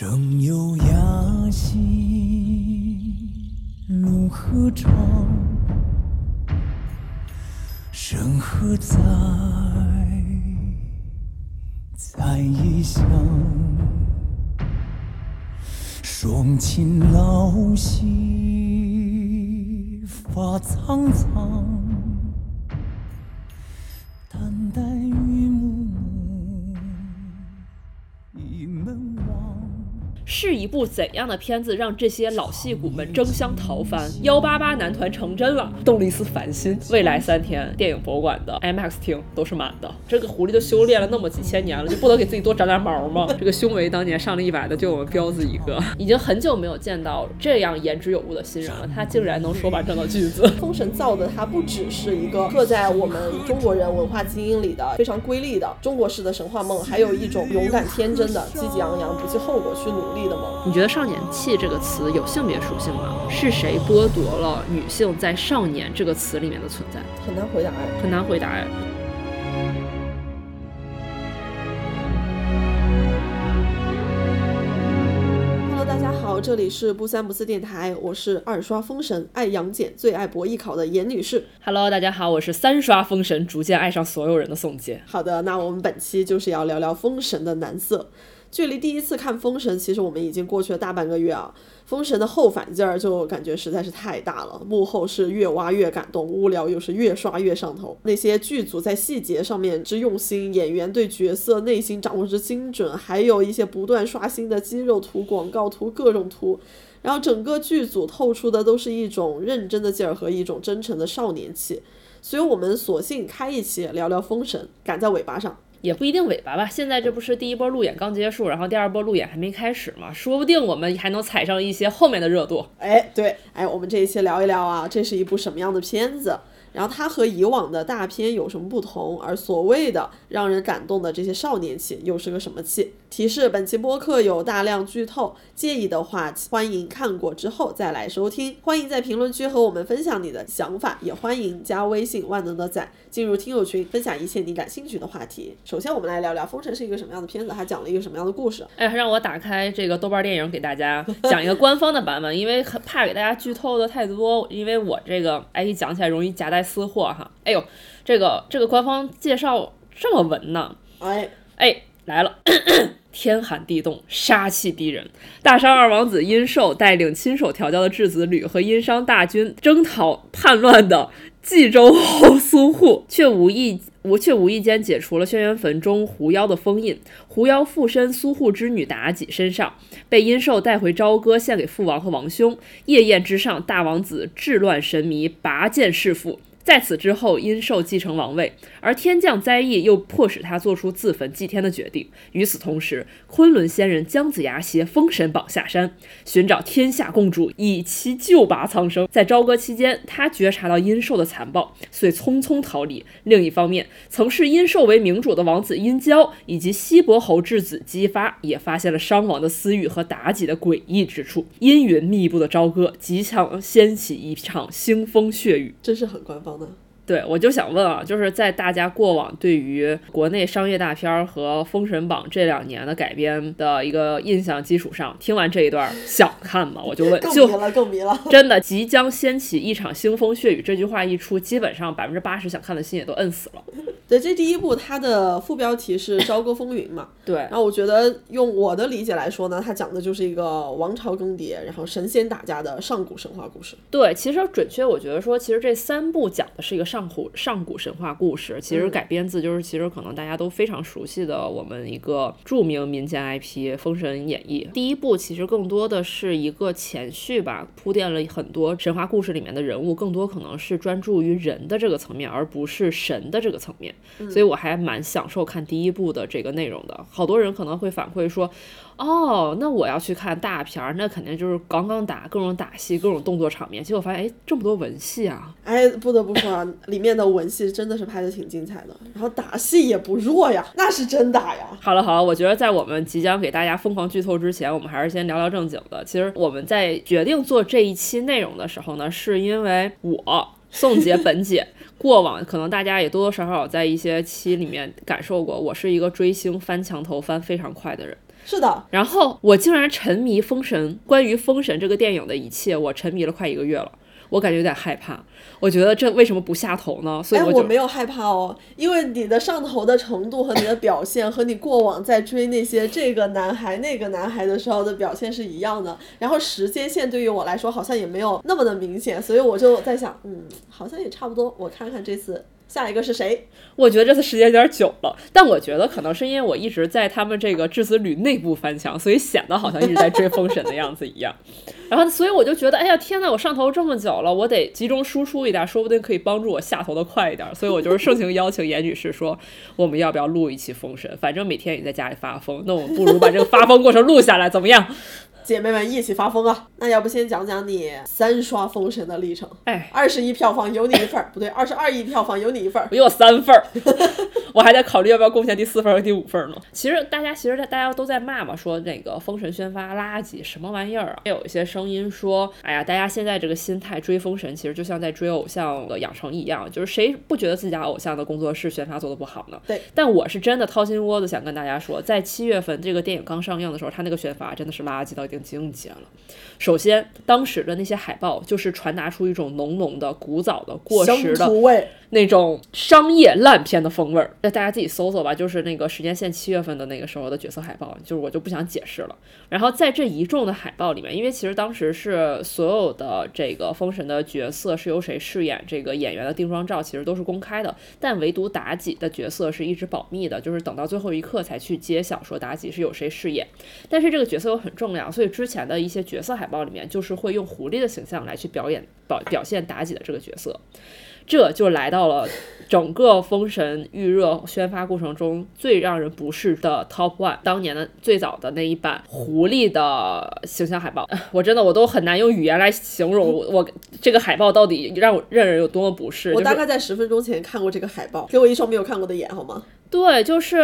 生有雅兴路何长？身何在？在异乡。双亲老兮发苍苍，是一部怎样的片子让这些老戏骨们争相逃翻？幺八八男团成真了，动了一丝凡心，未来三天电影博物馆的 IMAX 厅都是满的。这个狐狸都修炼了那么几千年了，就不能给自己多长点毛吗？这个胸围当年上了一百的就我们彪子一个，已经很久没有见到这样言之有物的新人了，他竟然能说完整的句子。封神造的它不只是一个刻在我们中国人文化基因里的非常瑰丽的中国式的神话梦，还有一种勇敢天真的、积极昂扬、不计后果去努力你觉得“少年气”这个词有性别属性吗？是谁剥夺了女性在“少年”这个词里面的存在？很难回答哎。很难回答哎。Hello，大家好，这里是不三不四电台，我是二刷封神、爱杨戬、最爱博艺考的严女士。Hello，大家好，我是三刷封神，逐渐爱上所有人的宋杰。好的，那我们本期就是要聊聊封神的男色。距离第一次看封神，其实我们已经过去了大半个月啊。封神的后反劲儿就感觉实在是太大了，幕后是越挖越感动，无聊又是越刷越上头。那些剧组在细节上面之用心，演员对角色内心掌握之精准，还有一些不断刷新的肌肉图、广告图、各种图。然后整个剧组透出的都是一种认真的劲儿和一种真诚的少年气，所以我们索性开一期聊聊封神，赶在尾巴上。也不一定尾巴吧，现在这不是第一波路演刚结束，然后第二波路演还没开始嘛，说不定我们还能踩上一些后面的热度。哎，对，哎，我们这一期聊一聊啊，这是一部什么样的片子？然后它和以往的大片有什么不同？而所谓的让人感动的这些少年气又是个什么气？提示：本期播客有大量剧透，介意的话欢迎看过之后再来收听。欢迎在评论区和我们分享你的想法，也欢迎加微信万能的仔进入听友群，分享一切你感兴趣的话题。首先，我们来聊聊《封神》是一个什么样的片子，它讲了一个什么样的故事？哎，让我打开这个豆瓣电影给大家 讲一个官方的版本，因为很怕给大家剧透的太多，因为我这个哎一讲起来容易夹带私货哈。哎呦，这个这个官方介绍这么文呢？哎，哎，来了。天寒地冻，杀气逼人。大商二王子殷寿带领亲手调教的质子吕和殷商大军征讨叛乱的冀州侯苏护，却无意无却无意间解除了轩辕坟中狐妖的封印。狐妖附身苏护之女妲己身上，被殷寿带回朝歌献给父王和王兄。夜宴之上，大王子治乱神迷，拔剑弑父。在此之后，殷寿继承王位，而天降灾异又迫使他做出自焚祭天的决定。与此同时，昆仑仙人姜子牙携封神榜下山，寻找天下共主，以其救拔苍生。在朝歌期间，他觉察到殷寿的残暴，遂匆匆逃离。另一方面，曾视殷寿为明主的王子殷郊以及西伯侯质子姬发，也发现了商王的私欲和妲己的诡异之处。阴云密布的朝歌，即将掀起一场腥风血雨。真是很官方的。对，我就想问啊，就是在大家过往对于国内商业大片儿和《封神榜》这两年的改编的一个印象基础上，听完这一段想看吗？我就问，就更迷了，更迷了。真的即将掀起一场腥风血雨这句话一出，基本上百分之八十想看的心也都摁死了。对，这第一部它的副标题是《朝歌风云》嘛，对然，后我觉得用我的理解来说呢，它讲的就是一个王朝更迭，然后神仙打架的上古神话故事。对，其实准确，我觉得说，其实这三部讲的是一个上古上古神话故事，其实嗯改编自就是其实可能大家都非常熟悉的我们一个著名民间 IP《封神演义》。第一部其实更多的是一个前序吧，铺垫了很多神话故事里面的人物，更多可能是专注于人的这个层面，而不是神的这个层面。所以我还蛮享受看第一部的这个内容的。好多人可能会反馈说，哦，那我要去看大片儿，那肯定就是杠杠打，各种打戏，各种动作场面。结果发现，哎，这么多文戏啊！哎，不得不说啊，里面的文戏真的是拍的挺精彩的，然后打戏也不弱呀，那是真打呀。好了好了，我觉得在我们即将给大家疯狂剧透之前，我们还是先聊聊正经的。其实我们在决定做这一期内容的时候呢，是因为我宋姐 本姐过往可能大家也多多少少在一些期里面感受过，我是一个追星翻墙头翻非常快的人。是的，然后我竟然沉迷《封神》，关于《封神》这个电影的一切，我沉迷了快一个月了，我感觉有点害怕。我觉得这为什么不下头呢？所以我没有害怕哦，因为你的上头的程度和你的表现，和你过往在追那些这个男孩那个男孩的时候的表现是一样的。然后时间线对于我来说好像也没有那么的明显，所以我就在想，嗯，好像也差不多。我看看这次下一个是谁？我觉得这次时间有点久了，但我觉得可能是因为我一直在他们这个质子旅内部翻墙，所以显得好像一直在追封神的样子一样。然后，所以我就觉得，哎呀，天呐，我上头这么久了，我得集中输出一点，说不定可以帮助我下头的快一点。所以我就是盛情邀请严女士说，我们要不要录一期封神？反正每天也在家里发疯，那我们不如把这个发疯过程录下来，怎么样？姐妹们一起发疯啊！那要不先讲讲你三刷封神的历程？哎，二十亿票房有你一份儿，不对，二十二亿票房有你一份儿我。有三份儿，我还在考虑要不要贡献第四份儿和第五份儿呢。其实大家其实大家都在骂嘛，说那个封神宣发垃圾，什么玩意儿啊？也有一些声音说，哎呀，大家现在这个心态追封神，其实就像在追偶像的养成一样，就是谁不觉得自家偶像的工作室宣发做的不好呢？对。但我是真的掏心窝子想跟大家说，在七月份这个电影刚上映的时候，他那个宣发真的是垃圾到一定境界了。首先，当时的那些海报就是传达出一种浓浓的、古早的、过时的味，那种商业烂片的风味儿。那大家自己搜搜吧，就是那个时间线七月份的那个时候的角色海报，就是我就不想解释了。然后在这一众的海报里面，因为其实当时是所有的这个封神的角色是由谁饰演，这个演员的定妆照其实都是公开的，但唯独妲己的角色是一直保密的，就是等到最后一刻才去揭晓说妲己是有谁饰演。但是这个角色又很重要，所以之前的一些角色海报里面就是会用狐狸的形象来去表演表表现妲己的这个角色。这就来到了整个封神预热宣发过程中最让人不适的 Top One，当年的最早的那一版狐狸的形象海报，我真的我都很难用语言来形容我我这个海报到底让我让人有多么不适。我大概在十分钟前看过这个海报，给我一双没有看过的眼好吗？对，就是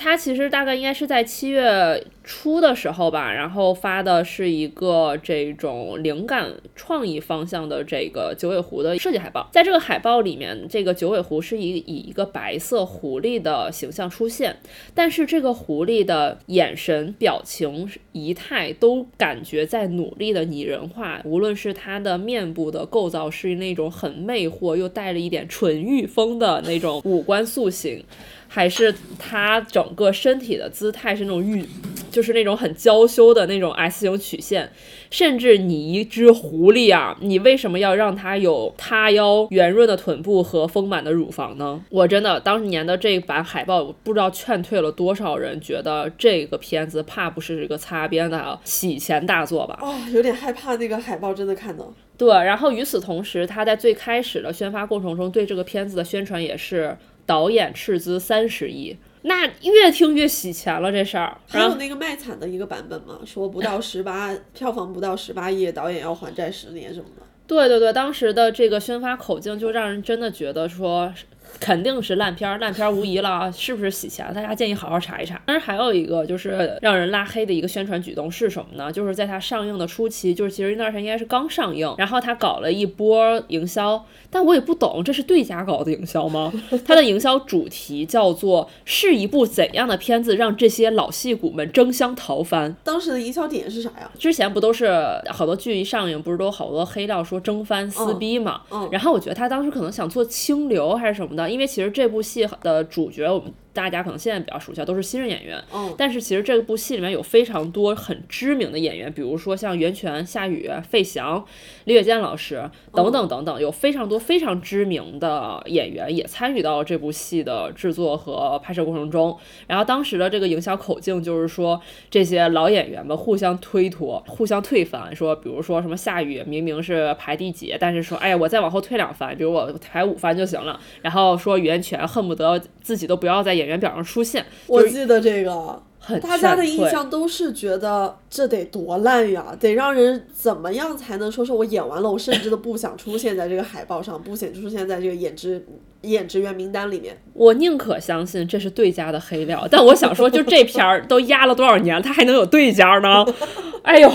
他其实大概应该是在七月初的时候吧，然后发的是一个这种灵感创意方向的这个九尾狐的设计海报。在这个海报里面，这个九尾狐是以以一个白色狐狸的形象出现，但是这个狐狸的眼神、表情、仪态都感觉在努力的拟人化，无论是它的面部的构造是那种很魅惑又带了一点纯欲风的那种五官塑形。还是他整个身体的姿态是那种玉，就是那种很娇羞的那种 S 型曲线，甚至你一只狐狸啊，你为什么要让它有塌腰、圆润的臀部和丰满的乳房呢？我真的当年的这版海报，我不知道劝退了多少人，觉得这个片子怕不是一个擦边的洗钱大作吧？啊、有点害怕那个海报真的看到。对，然后与此同时，他在最开始的宣发过程中，对这个片子的宣传也是导演斥资三十亿，那越听越洗钱了这事儿。还有那个卖惨的一个版本嘛，说不到十八票房不到十八亿，导演要还债十年什么的。对对对，当时的这个宣发口径就让人真的觉得说。肯定是烂片儿，烂片儿无疑了啊！是不是洗钱？大家建议好好查一查。当然还有一个就是让人拉黑的一个宣传举动是什么呢？就是在它上映的初期，就是其实那段时间应该是刚上映，然后他搞了一波营销，但我也不懂这是对家搞的营销吗？它的营销主题叫做“是一部怎样的片子让这些老戏骨们争相逃翻”。当时的营销点是啥呀？之前不都是好多剧一上映，不是都好多黑料说争翻撕逼嘛？嗯然后我觉得他当时可能想做清流还是什么的，因为其实这部戏的主角我们大家可能现在比较熟悉，都是新人演员。嗯，但是其实这部戏里面有非常多很知名的演员，比如说像袁泉、夏雨、费翔、李雪健老师等等等等，有非常多非常知名的演员也参与到了这部戏的制作和拍摄过程中。然后当时的这个营销口径就是说，这些老演员们互相推脱、互相退翻，说比如说什么夏雨明明是排第几，但是说哎呀我再往后退两番，比如我排五番就行了。然后说袁泉恨不得自己都不要再演员表上出现，我记得这个。很大家的印象都是觉得这得多烂呀，得让人怎么样才能说是我演完了，我甚至都不想出现在这个海报上，不想出现在这个演职演职员名单里面。我宁可相信这是对家的黑料，但我想说，就这片儿都压了多少年，它还能有对家呢？哎呦，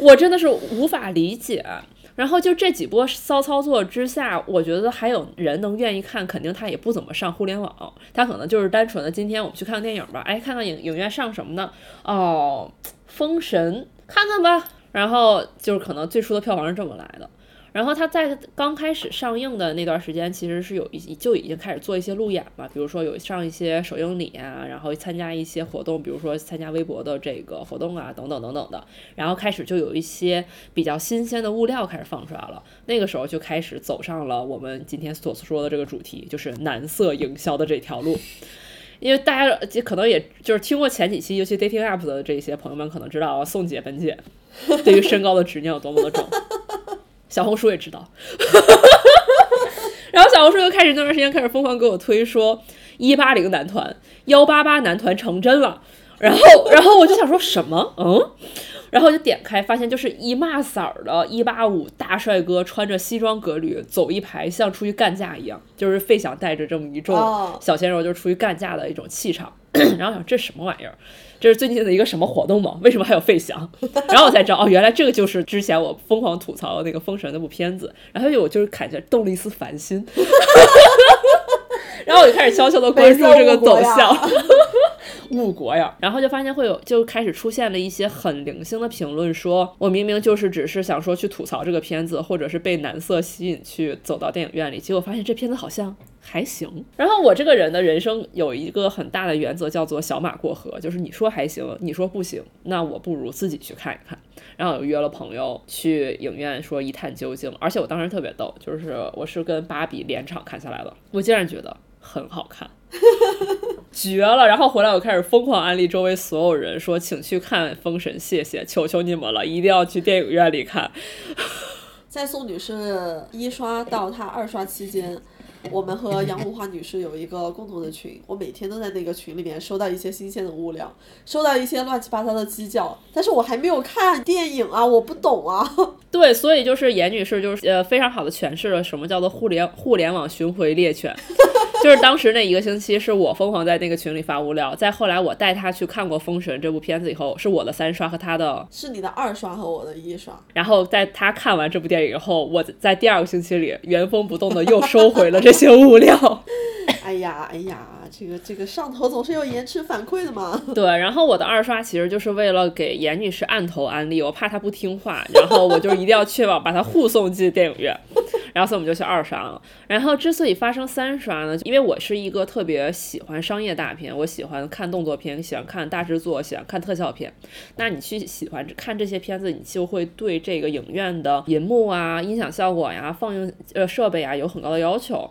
我真的是无法理解。然后就这几波骚操作之下，我觉得还有人能愿意看，肯定他也不怎么上互联网，他可能就是单纯的今天我们去看个电影吧，哎，看看影影院上什么呢？哦，封神，看看吧。然后就是可能最初的票房是这么来的。然后他在刚开始上映的那段时间，其实是有一就已经开始做一些路演嘛，比如说有上一些首映礼啊，然后参加一些活动，比如说参加微博的这个活动啊，等等等等的。然后开始就有一些比较新鲜的物料开始放出来了，那个时候就开始走上了我们今天所说的这个主题，就是男色营销的这条路。因为大家可能也就是听过前几期，尤其 dating app 的这些朋友们可能知道，宋姐本姐对于身高的执念有多么的重。小红书也知道，然后小红书又开始那段时间开始疯狂给我推说一八零男团、幺八八男团成真了，然后然后我就想说什么？嗯，然后就点开发现就是一骂色儿的一八五大帅哥穿着西装革履走一排，像出去干架一样，就是费翔带着这么一众小鲜肉就出去干架的一种气场，然后想这什么玩意儿？这是最近的一个什么活动吗？为什么还有费翔？然后我才知道，哦，原来这个就是之前我疯狂吐槽的那个《封神》那部片子。然后我就是感觉动了一丝烦心，然后我就开始悄悄的关注这个走向。误国呀！然后就发现会有，就开始出现了一些很零星的评论，说我明明就是只是想说去吐槽这个片子，或者是被男色吸引去走到电影院里，结果发现这片子好像还行。然后我这个人的人生有一个很大的原则，叫做小马过河，就是你说还行，你说不行，那我不如自己去看一看。然后我约了朋友去影院说一探究竟，而且我当时特别逗，就是我是跟芭比连场看下来的，我竟然觉得很好看。绝了！然后回来我开始疯狂安利周围所有人，说请去看《封神》，谢谢，求求你们了，一定要去电影院里看。在宋女士一刷到她二刷期间。我们和杨红花女士有一个共同的群，我每天都在那个群里面收到一些新鲜的物料，收到一些乱七八糟的鸡叫，但是我还没有看电影啊，我不懂啊。对，所以就是严女士就是呃非常好的诠释了什么叫做互联互联网巡回猎犬，就是当时那一个星期是我疯狂在那个群里发物料，再后来我带她去看过《封神》这部片子以后，是我的三刷和她的，是你的二刷和我的一刷，然后在她看完这部电影以后，我在第二个星期里原封不动的又收回了这。这些物料，哎呀哎呀，这个这个上头总是有延迟反馈的嘛。对，然后我的二刷其实就是为了给严女士按头安利，我怕她不听话，然后我就一定要确保把她护送进电影院。然后所以我们就去二刷了。然后之所以发生三刷呢，因为我是一个特别喜欢商业大片，我喜欢看动作片，喜欢看大制作，喜欢看特效片。那你去喜欢看这些片子，你就会对这个影院的银幕啊、音响效果呀、放映呃设备啊有很高的要求。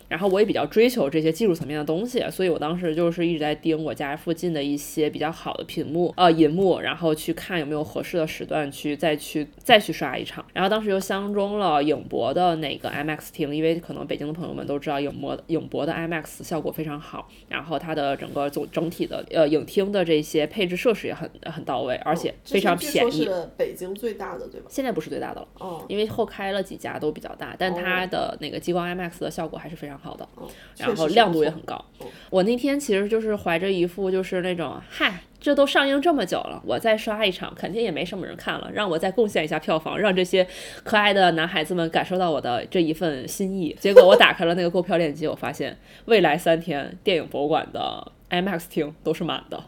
然后我也比较追求这些技术层面的东西，所以我当时就是一直在盯我家附近的一些比较好的屏幕呃银幕，然后去看有没有合适的时段去再去再去刷一场。然后当时又相中了影博的那个。IMAX 厅，因为可能北京的朋友们都知道影博影博的 IMAX 效果非常好，然后它的整个总整体的呃影厅的这些配置设施也很很到位，而且非常便宜。是北京最大的对吧？现在不是最大的了，哦，因为后开了几家都比较大，但它的那个激光 IMAX 的效果还是非常好的，然后亮度也很高。我那天其实就是怀着一副就是那种嗨。这都上映这么久了，我再刷一场，肯定也没什么人看了。让我再贡献一下票房，让这些可爱的男孩子们感受到我的这一份心意。结果我打开了那个购票链接，我发现未来三天电影博物馆的 IMAX 厅都是满的，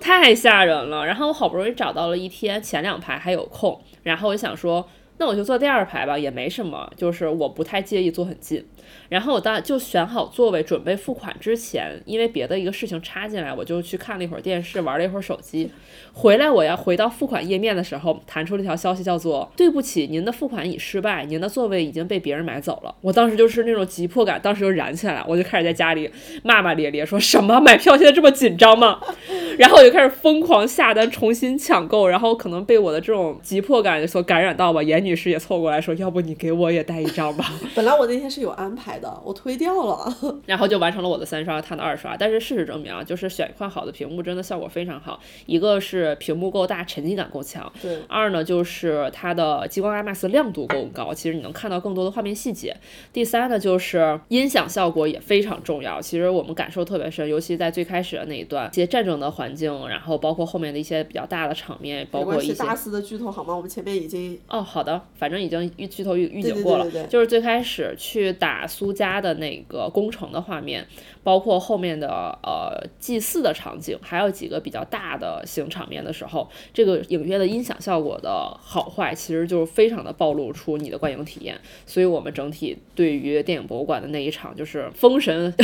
太吓人了。然后我好不容易找到了一天前两排还有空，然后我想说，那我就坐第二排吧，也没什么，就是我不太介意坐很近。然后我当就选好座位，准备付款之前，因为别的一个事情插进来，我就去看了一会儿电视，玩了一会儿手机。回来我要回到付款页面的时候，弹出了一条消息，叫做“对不起，您的付款已失败，您的座位已经被别人买走了。”我当时就是那种急迫感，当时就燃起来了，我就开始在家里骂骂咧咧，说什么买票现在这么紧张吗？然后我就开始疯狂下单，重新抢购。然后可能被我的这种急迫感所感染到吧，严女士也凑过来说：“要不你给我也带一张吧？”本来我那天是有安。排的，我推掉了。然后就完成了我的三刷，他的二刷。但是事实证明啊，就是选一块好的屏幕，真的效果非常好。一个是屏幕够大，沉浸感够强；对，二呢就是它的激光 IMAX 亮度够高，其实你能看到更多的画面细节。第三呢就是音响效果也非常重要，其实我们感受特别深，尤其在最开始的那一段，一些战争的环境，然后包括后面的一些比较大的场面，包括一些大肆的剧透好吗？我们前面已经哦，好的，反正已经预剧透预预警过了，对对对就是最开始去打苏家的那个攻城的画面，包括后面的呃祭祀的场景，还有几个比较大的型场面的时候，这个影院的音响效果的好坏，其实就是非常的暴露出你的观影体验。所以我们整体对于电影博物馆的那一场，就是封神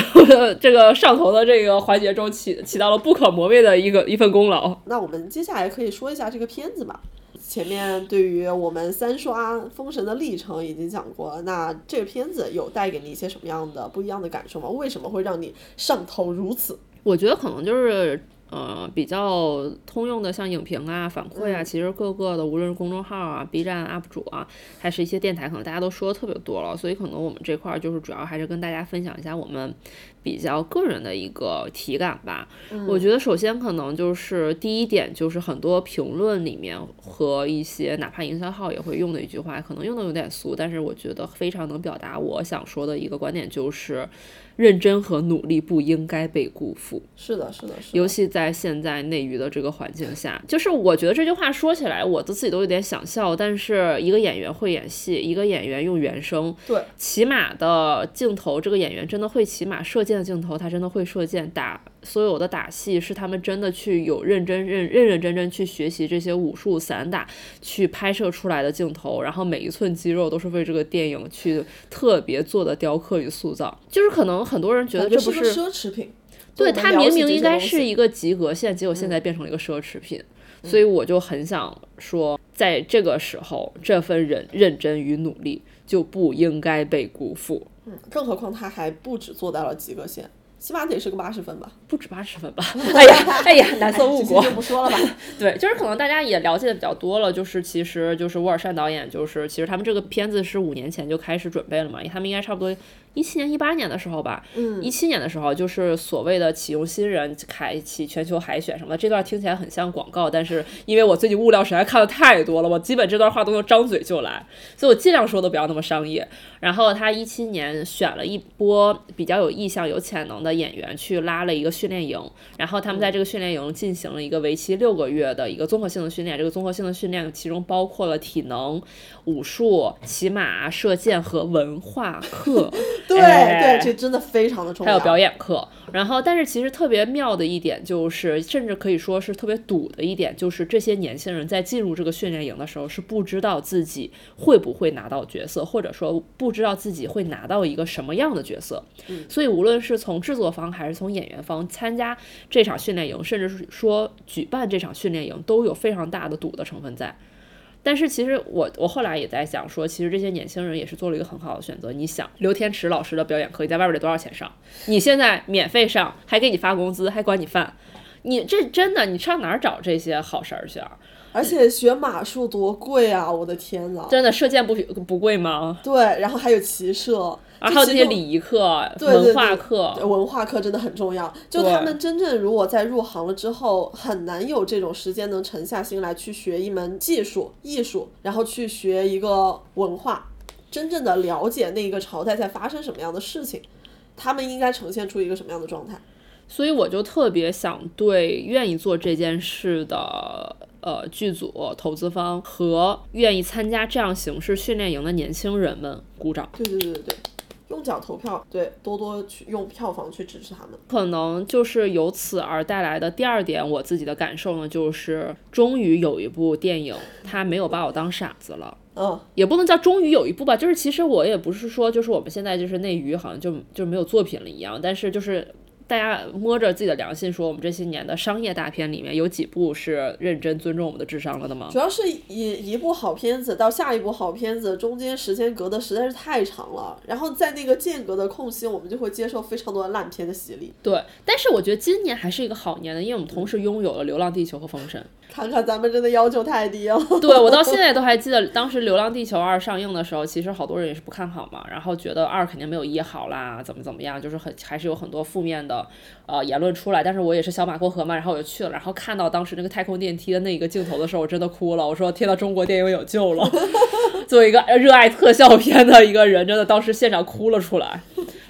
这 个上头的这个环节中起起到了不可磨灭的一个一份功劳。那我们接下来可以说一下这个片子吧。前面对于我们三刷《封神》的历程已经讲过了，那这个片子有带给你一些什么样的不一样的感受吗？为什么会让你上头如此？我觉得可能就是呃比较通用的，像影评啊、反馈啊，其实各个的无论是公众号啊、B 站 UP 主啊，还是一些电台，可能大家都说的特别多了，所以可能我们这块儿就是主要还是跟大家分享一下我们比较个人的一个体感吧。我觉得首先可能就是第一点，就是很多评论里面和一些哪怕营销号也会用的一句话，可能用的有点俗，但是我觉得非常能表达我想说的一个观点，就是认真和努力不应该被辜负。是的，是的，是的。尤其在现在内娱的这个环境下，就是我觉得这句话说起来，我都自己都有点想笑。但是一个演员会演戏，一个演员用原声，对，骑马的镜头，这个演员真的会骑马，射箭的镜头他真的会射箭，打所有的打戏是他们真的去有认真认认认真真去学习这些武术散打，去拍摄出来的镜头，然后每一寸肌肉都是为这个电影去特别做的雕刻与塑造。就是可能很多人觉得这不是奢侈品。对，它明明应该是一个及格线，结果现在变成了一个奢侈品，所以我就很想说，在这个时候，这份认认真与努力就不应该被辜负。嗯更何况他还不止做到了及格线，起码得是个八十分吧。不止八十分吧？哎呀，哎呀，蓝 色误国就。不说了吧。对，就是可能大家也了解的比较多了，就是其实就是沃尔善导演，就是其实他们这个片子是五年前就开始准备了嘛，他们应该差不多一七年、一八年的时候吧，嗯一七年的时候就是所谓的启用新人、开启全球海选什么的，这段听起来很像广告，但是因为我最近物料实在看的太多了，我基本这段话都能张嘴就来，所以我尽量说的不要那么商业。然后他一七年选了一波比较有意向、有潜能的演员去拉了一个训练营，然后他们在这个训练营进行了一个为期六个月的一个综合性的训练。这个综合性的训练其中包括了体能、武术、骑马、射箭和文化课。对、哎对，这真的非常的重要。还有表演课。然后，但是其实特别妙的一点就是，甚至可以说是特别堵的一点，就是这些年轻人在进入这个训练营的时候是不知道自己会不会拿到角色，或者说不知道自己会拿到一个什么样的角色。所以，无论是从制作方还是从演员方参加这场训练营，甚至是说举办这场训练营，都有非常大的赌的成分在。但是其实我我后来也在想说，其实这些年轻人也是做了一个很好的选择。你想，刘天池老师的表演课，你在外边得多少钱上？你现在免费上，还给你发工资，还管你饭，你这真的你上哪儿找这些好事儿去啊？而且学马术多贵啊！我的天呐。真的射箭不不贵吗？对，然后还有骑射，然后还有这些。礼仪课、文化对课，文化课真的很重要。就他们真正如果在入行了之后，很难有这种时间能沉下心来去学一门技术、艺术，然后去学一个文化，真正的了解那个朝代在发生什么样的事情，他们应该呈现出一个什么样的状态。所以我就特别想对愿意做这件事的呃剧组、投资方和愿意参加这样形式训练营的年轻人们鼓掌。对对对对对，用脚投票，对，多多去用票房去支持他们。可能就是由此而带来的第二点，我自己的感受呢，就是终于有一部电影，它没有把我当傻子了。嗯，也不能叫终于有一部吧，就是其实我也不是说，就是我们现在就是内娱好像就就没有作品了一样，但是就是大家摸着自己的良心说，我们这些年的商业大片里面有几部是认真尊重我们的智商了的吗？主要是一一部好片子到下一部好片子中间时间隔得实在是太长了，然后在那个间隔的空隙，我们就会接受非常多的烂片的洗礼。对，但是我觉得今年还是一个好年的，因为我们同时拥有了《流浪地球》和《封神》。看看咱们真的要求太低了。对我到现在都还记得，当时《流浪地球二》上映的时候，其实好多人也是不看好嘛，然后觉得二肯定没有一好啦，怎么怎么样，就是很还是有很多负面的呃言论出来。但是我也是小马过河嘛，然后我就去了，然后看到当时那个太空电梯的那一个镜头的时候，我真的哭了。我说天呐，中国电影有救了！作为一个热爱特效片的一个人，真的当时现场哭了出来。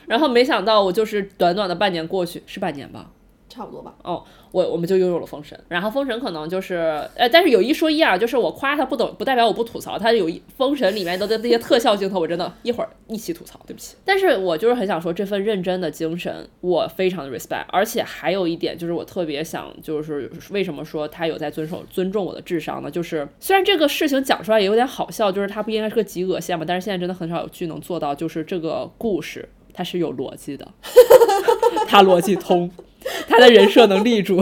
然后没想到我就是短短的半年过去，是半年吧？差不多吧。哦，我我们就拥有了封神，然后封神可能就是，呃，但是有一说一啊，就是我夸他不懂，不代表我不吐槽，他有一封神里面的那些特效镜头，我真的一会儿一起吐槽，对不起。但是我就是很想说，这份认真的精神，我非常的 respect，而且还有一点就是我特别想，就是为什么说他有在遵守尊重我的智商呢？就是虽然这个事情讲出来也有点好笑，就是他不应该是个及格线嘛，但是现在真的很少有剧能做到，就是这个故事它是有逻辑的，它逻辑通。他的人设能立住，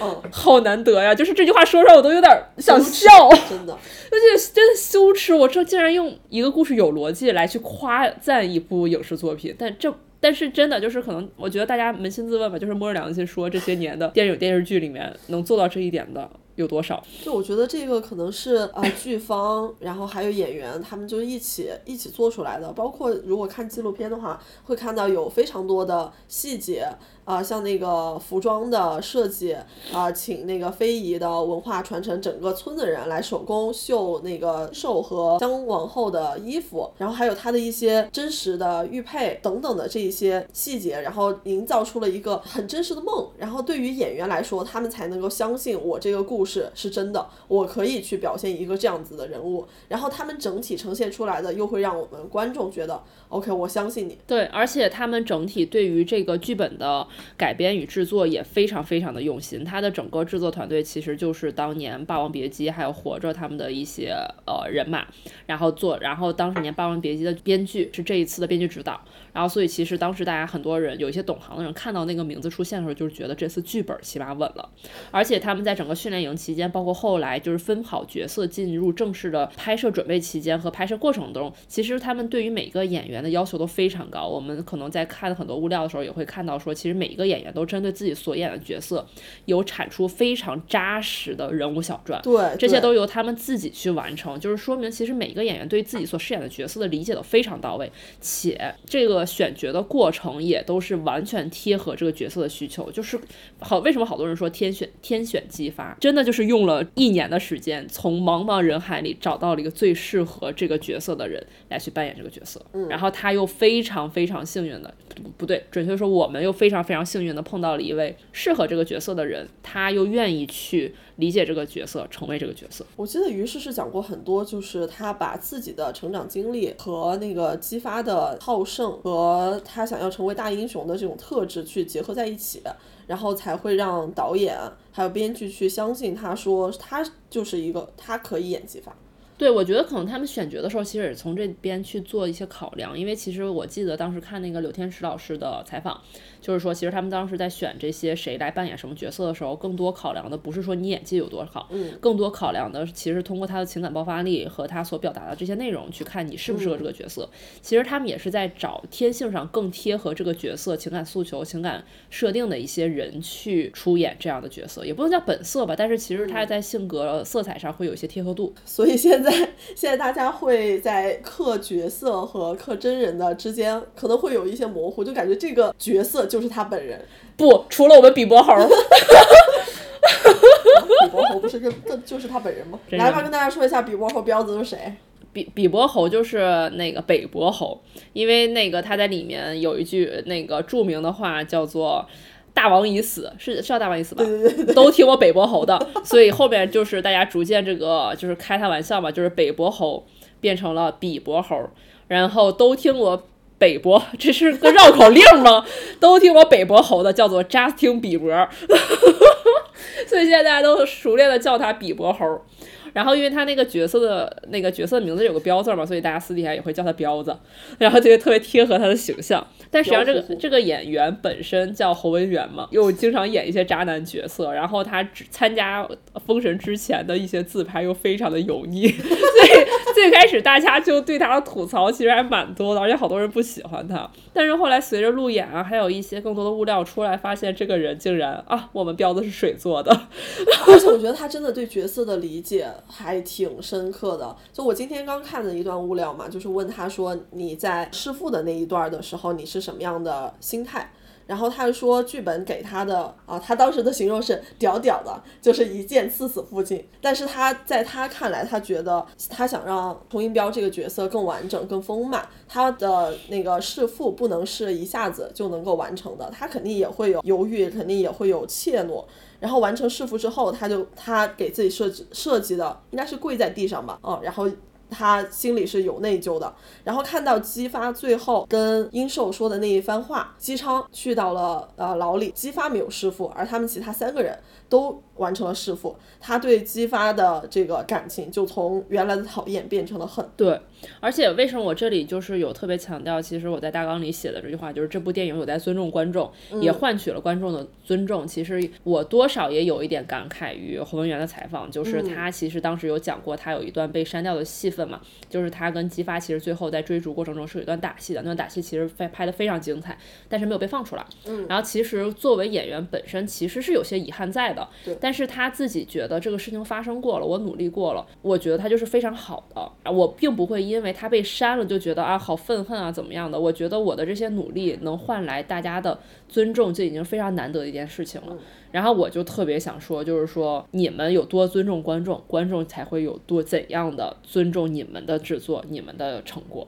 嗯，好难得呀！就是这句话说出来，我都有点想笑，真的，而且真的羞耻。我这竟然用一个故事有逻辑来去夸赞一部影视作品，但这但是真的就是可能，我觉得大家扪心自问吧，就是摸着良心说，这些年的电影电视剧里面能做到这一点的有多少？就我觉得这个可能是啊、呃剧方，然后还有演员，他们就一起一起做出来的。包括如果看纪录片的话，会看到有非常多的细节。啊、像那个服装的设计啊、请那个非遗的文化传承，整个村的人来手工绣那个寿和姜王后的衣服，然后还有他的一些真实的玉佩等等的这一些细节，然后营造出了一个很真实的梦。然后对于演员来说，他们才能够相信我这个故事是真的，我可以去表现一个这样子的人物。然后他们整体呈现出来的，又会让我们观众觉得，OK，我相信你。对，而且他们整体对于这个剧本的改编与制作也非常非常的用心。他的整个制作团队其实就是当年《霸王别姬》还有《活着》他们的一些呃人马，然后做，然后当时年《霸王别姬》的编剧是这一次的编剧指导，然后所以其实当时大家很多人有一些懂行的人看到那个名字出现的时候，就是觉得这次剧本起码稳了。而且他们在整个训练营期间，包括后来就是分好角色进入正式的拍摄准备期间和拍摄过程中，其实他们对于每个演员的要求都非常高。我们可能在看很多物料的时候，也会看到说，其实每一个演员都针对自己所演的角色，有产出非常扎实的人物小传。对，这些都由他们自己去完成，就是说明其实每一个演员对自己所饰演的角色的理解都非常到位，且这个选角的过程也都是完全贴合这个角色的需求。就是好，为什么好多人说天选天选激发，真的就是用了一年的时间，从茫茫人海里找到了一个最适合这个角色的人来去扮演这个角色。嗯然后他又非常非常幸运的，不不对，准确说我们又非常非常幸运的碰到了一位适合这个角色的人，他又愿意去理解这个角色，成为这个角色。我记得于适是讲过很多，就是他把自己的成长经历和那个激发的好胜和他想要成为大英雄的这种特质去结合在一起，然后才会让导演还有编剧去相信他说他就是一个他可以演技法。对，我觉得可能他们选角的时候，其实也是从这边去做一些考量，因为其实我记得当时看那个柳天石老师的采访，就是说，其实他们当时在选这些谁来扮演什么角色的时候，更多考量的不是说你演技有多好，嗯，更多考量的其实通过他的情感爆发力和他所表达的这些内容去看你适不适合这个角色。其实他们也是在找天性上更贴合这个角色情感诉求、情感设定的一些人去出演这样的角色，也不能叫本色吧，但是其实他在性格色彩上会有一些贴合度。所以现在现在大家会在刻角色和刻真人的之间可能会有一些模糊，就感觉这个角色就是他本人。不，除了我们比伯猴，比伯侯不是跟跟就是他本人吗？来吧，跟大家说一下比伯侯彪子是谁。比比伯侯就是那个北伯侯，因为那个他在里面有一句那个著名的话叫做“大王已死”，是是叫大王已死吧？对对对对，都听我北伯侯的，所以后面就是大家逐渐这个就是开他玩笑嘛，就是北伯侯变成了比伯侯，然后都听我北伯，这是个绕口令吗？都听我北伯侯的，叫做 Justin 比伯，所以现在大家都熟练的叫他比伯侯。然后因为他那个角色的那个角色名字有个彪字嘛，所以大家私底下也会叫他彪子，然后这个特别贴合他的形象。但实际上这个这个演员本身叫侯文元嘛，又经常演一些渣男角色，然后他只参加封神之前的一些自拍又非常的油腻，所以最开始大家就对他的吐槽其实还蛮多的，而且好多人不喜欢他。但是后来随着路演啊，还有一些更多的物料出来，发现这个人竟然啊，我们彪子是水做的，而且我觉得他真的对角色的理解还挺深刻的。就我今天刚看的一段物料嘛，就是问他说你在弑父的那一段的时候，你是什么样的心态？然后他就说，剧本给他的啊，他当时的形容是屌屌的，就是一剑刺死父亲。但是他在他看来，他觉得他想让童音彪这个角色更完整、更丰满，他的那个弑父不能是一下子就能够完成的，他肯定也会有犹豫，肯定也会有怯懦。然后完成弑父之后，他就他给自己设置设计的应该是跪在地上吧，哦，然后他心里是有内疚的。然后看到姬发最后跟殷寿说的那一番话，姬昌去到了呃牢里，姬发没有弑父，而他们其他三个人都完成了弑父。他对姬发的这个感情就从原来的讨厌变成了恨。对，而且为什么我这里就是有特别强调，其实我在大纲里写的这句话，就是这部电影有在尊重观众，也换取了观众的尊重。其实我多少也有一点感慨于侯文元的采访，就是他其实当时有讲过，他有一段被删掉的戏份嘛，就是他跟姬发其实最后在追逐过程中是有一段打戏的，那段打戏其实拍拍的非常精彩，但是没有被放出来。嗯，然后其实作为演员本身其实是有些遗憾在的，但是他自己觉得这个事情发生过了，我努力过了，我觉得他就是非常好的，啊我并不会因为他被删了就觉得啊好愤恨啊怎么样的，我觉得我的这些努力能换来大家的尊重，就已经非常难得的一件事情了。然后我就特别想说，就是说你们有多尊重观众，观众才会有多怎样的尊重你们的制作、你们的成果。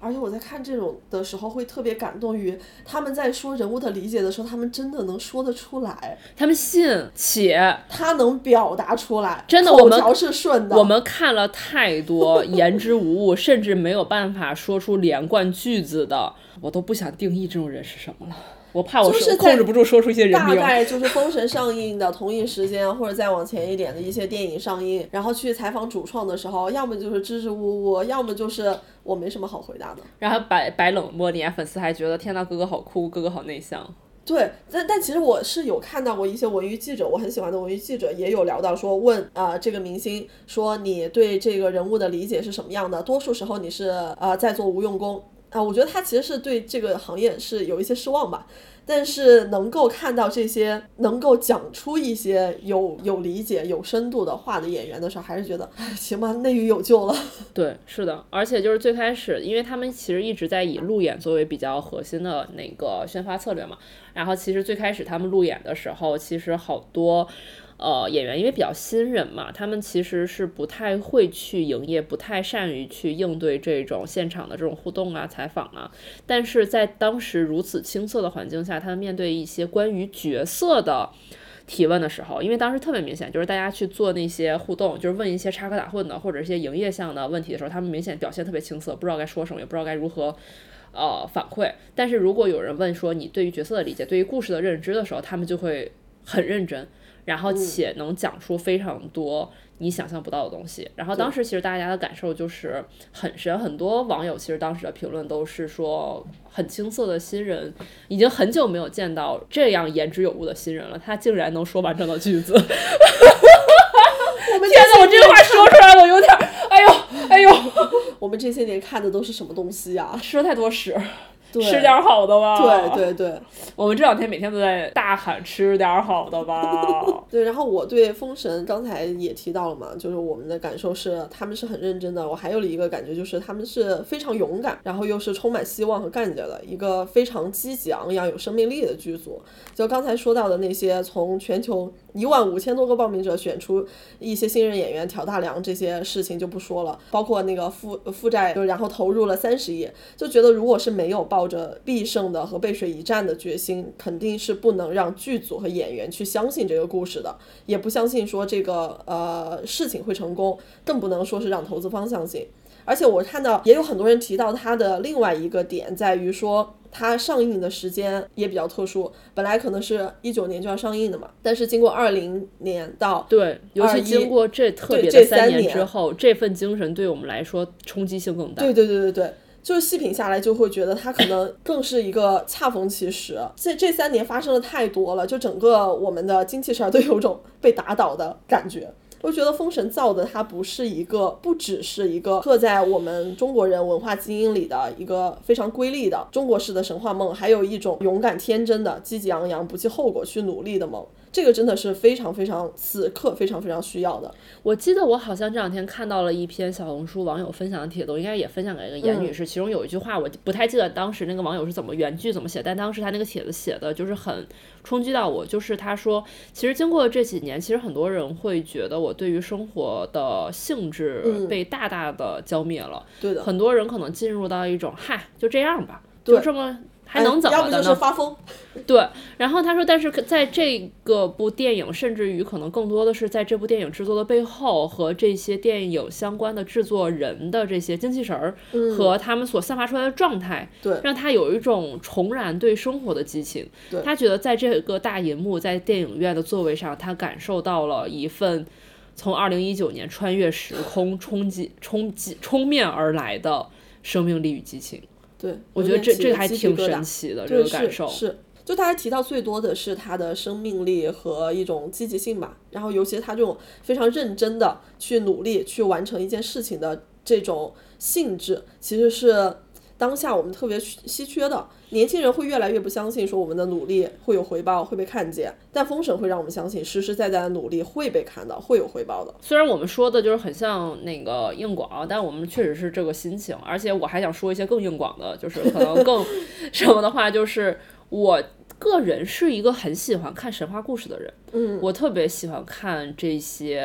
而且我在看这种的时候，会特别感动于他们在说人物的理解的时候，他们真的能说得出来，他们信且他能表达出来，真的我们是顺的。我们看了太多 言之无物，甚至没有办法说出连贯句子的，我都不想定义这种人是什么了。我怕我就是控制不住说出一些人大。概就是《封神》上映的同一时间，或者再往前一点的一些电影上映，然后去采访主创的时候，要么就是支支吾吾，要么就是我没什么好回答的。然后摆摆冷漠，脸粉丝还觉得天呐，哥哥好酷，哥哥好内向。对，但但其实我是有看到过一些文娱记者，我很喜欢的文娱记者也有聊到说，问啊、呃这个明星说你对这个人物的理解是什么样的？多数时候你是呃在做无用功啊、我觉得他其实是对这个行业是有一些失望吧。但是能够看到这些能够讲出一些有有理解、有深度的话的演员的时候，还是觉得，哎，行吧，内娱有救了。对，是的，而且就是最开始，因为他们其实一直在以路演作为比较核心的那个宣发策略嘛。然后其实最开始他们路演的时候，其实好多呃演员因为比较新人嘛，他们其实是不太会去营业，不太善于去应对这种现场的这种互动啊、采访啊。但是在当时如此青涩的环境下，他们面对一些关于角色的。提问的时候，因为当时特别明显，就是大家去做那些互动，就是问一些插科打诨的或者一些营业项的问题的时候，他们明显表现特别青涩，不知道该说什么，也不知道该如何呃反馈。但是如果有人问说你对于角色的理解、对于故事的认知的时候，他们就会很认真，然后且能讲出非常多你想象不到的东西。然后当时其实大家的感受就是很深，很多网友其实当时的评论都是说，很青涩的新人已经很久没有见到这样言之有物的新人了，他竟然能说完整的句子。天呐，我这句话说出来，我有点儿，哎呦，哎呦，我们这些年看的都是什么东西呀、吃了太多屎，对吃点儿好的吧。对对对我们这两天每天都在大喊吃点儿好的吧。对，然后我对封神刚才也提到了嘛，就是我们的感受是他们是很认真的。我还有了一个感觉就是他们是非常勇敢，然后又是充满希望和干劲的一个非常积极昂扬、有生命力的剧组。就刚才说到的那些从全球一万五千多个报名者选出一些新人演员挑大梁这些事情就不说了，包括那个负负债，就然后投入了三十亿，就觉得如果是没有报抱着必胜的和背水一战的决心，肯定是不能让剧组和演员去相信这个故事的，也不相信说这个呃事情会成功，更不能说是让投资方相信。而且我看到也有很多人提到它的另外一个点在于说，它上映的时间也比较特殊，本来可能是一九年就要上映的嘛，但是经过二零年到对，尤其经过这特别这的三年之后，这份精神对我们来说冲击性更大。对对对对对，就是细品下来就会觉得它可能更是一个恰逢其时。这这三年发生的太多了，就整个我们的精气神儿都有种被打倒的感觉。我觉得《封神》造的它不是一个，不只是一个刻在我们中国人文化基因里的一个非常瑰丽的中国式的神话梦，还有一种勇敢天真的、积极昂扬、不计后果去努力的梦。这个真的是非常非常此刻非常非常需要的。我记得我好像这两天看到了一篇小红书网友分享的帖子，我应该也分享给一个严嗯女士。其中有一句话我不太记得当时那个网友是怎么原句怎么写，但当时他那个帖子写的就是很冲击到我，就是他说，其实经过这几年，其实很多人会觉得我对于生活的兴致嗯被大大的浇灭了，对的，很多人可能进入到一种嗨就这样吧，就这么。还哎能怎要不就是么的呢？发疯。对，然后他说，但是在这个部电影，甚至于可能更多的是在这部电影制作的背后，和这些电影相关的制作人的这些精气神儿、和他们所散发出来的状态，对让他有一种重燃对生活的激情。对他觉得在这个大银幕，在电影院的座位上，他感受到了一份从二零一九年穿越时空冲击、冲击、冲面而来的生命力与激情。对，我觉得这这个还挺神奇的，这，个感受。是是，就大家提到最多的是他的生命力和一种积极性吧，然后尤其是他这种非常认真的去努力去完成一件事情的这种性质，其实是当下我们特别稀缺的。年轻人会越来越不相信说我们的努力会有回报，会被看见，但封神会让我们相信实实在在的努力会被看到，会有回报的。虽然我们说的就是很像那个硬广，但我们确实是这个心情。而且我还想说一些更硬广的，就是可能 更什么的话，就是我个人是一个很喜欢看神话故事的人。嗯，我特别喜欢看这些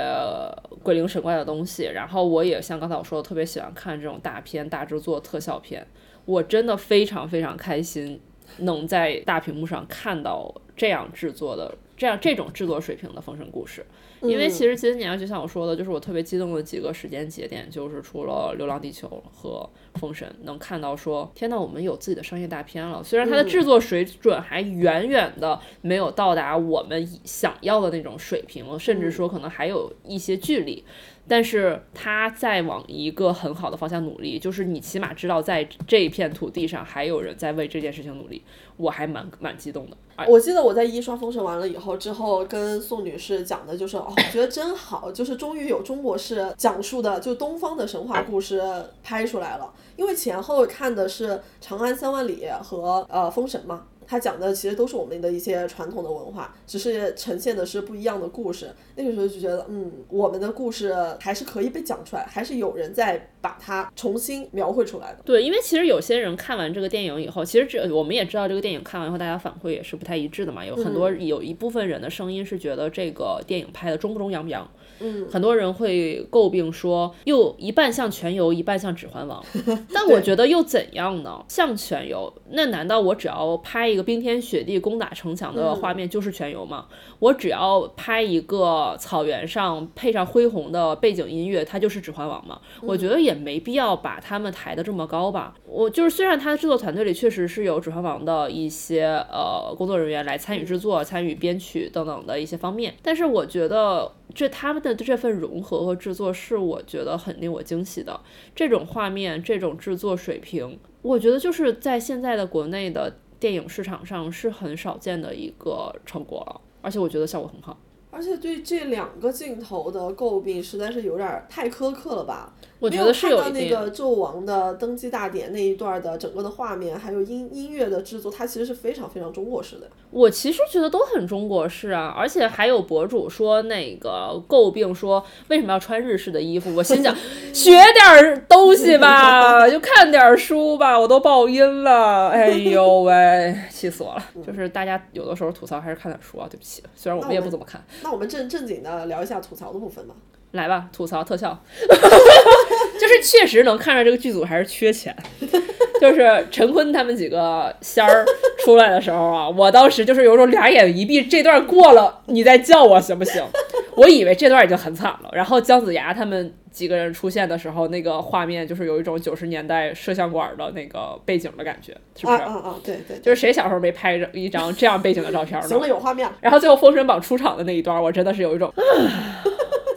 鬼灵神怪的东西，然后我也像刚才我说的，特别喜欢看这种大片、大制作、特效片。我真的非常非常开心，能在大屏幕上看到这样制作的、这样这种制作水平的《封神故事》。因为其实今年就像我说的，就是我特别激动的几个时间节点，就是除了《流浪地球》和《封神》，能看到说，天呐，我们有自己的商业大片了。虽然它的制作水准还远远的没有到达我们想要的那种水平，甚至说可能还有一些距离。但是他在往一个很好的方向努力，就是你起码知道在这一片土地上还有人在为这件事情努力，我还蛮蛮激动的。我记得我在一刷《封神》完了以后，之后跟宋女士讲的就是，哦，觉得真好，就是终于有中国式讲述的，就东方的神话故事拍出来了。因为前后看的是《长安三万里》和呃《封神》嘛，它讲的其实都是我们的一些传统的文化，只是呈现的是不一样的故事。那个时候就觉得，嗯，我们的故事还是可以被讲出来，还是有人在把它重新描绘出来的。对，因为其实有些人看完这个电影以后，其实这我们也知道这个电影看完以后，大家反馈也是不太一致的嘛。有很多、有一部分人的声音是觉得这个电影拍的中不中洋不洋，嗯，很多人会诟病说，又一半像全游，一半像指环王。但我觉得又怎样呢？像全游，那难道我只要拍一个冰天雪地攻打城墙的画面就是全游吗？我只要拍一个草原上配上恢宏的背景音乐，它就是指环王吗？我觉得也没必要把他们抬得这么高吧。我就是虽然他的制作团队里确实是有指环王的一些呃工作人员来参与制作、参与编曲等等的一些方面，但是我觉得这他们的这份融合和制作是我觉得很令我惊喜的。这种画面、这种制作水平，我觉得就是在现在的国内的电影市场上是很少见的一个成果了，而且我觉得效果很好。而且对这两个镜头的诟病实在是有点太苛刻了吧？我觉得是有没有看到那。个纣王的登基大典那一段的整个的画面，还有音音乐的制作，它其实是非常非常中国式的。我其实觉得都很中国式啊，而且还有博主说那个诟病说为什么要穿日式的衣服，我心想 学点儿东西吧，就看点儿书吧，我都爆音了，哎呦喂，气死我了！就是大家有的时候吐槽还是看点书啊，对不起，虽然我们也不怎么看。那我们正正经的聊一下吐槽的部分吧。来吧，吐槽特效，就是确实能看出来这个剧组还是缺钱，就就是陈坤他们几个仙儿出来的时候啊，我当时就是有种俩眼一闭，这段过了你再叫我行不行？我以为这段已经很惨了，然后姜子牙他们几个人出现的时候，那个画面就是有一种九十年代摄像馆的那个背景的感觉，是不是？啊啊啊！对对，就是谁小时候没拍着一张这样背景的照片呢？行了，有画面。然后最后《封神榜》出场的那一段，我真的是有一种，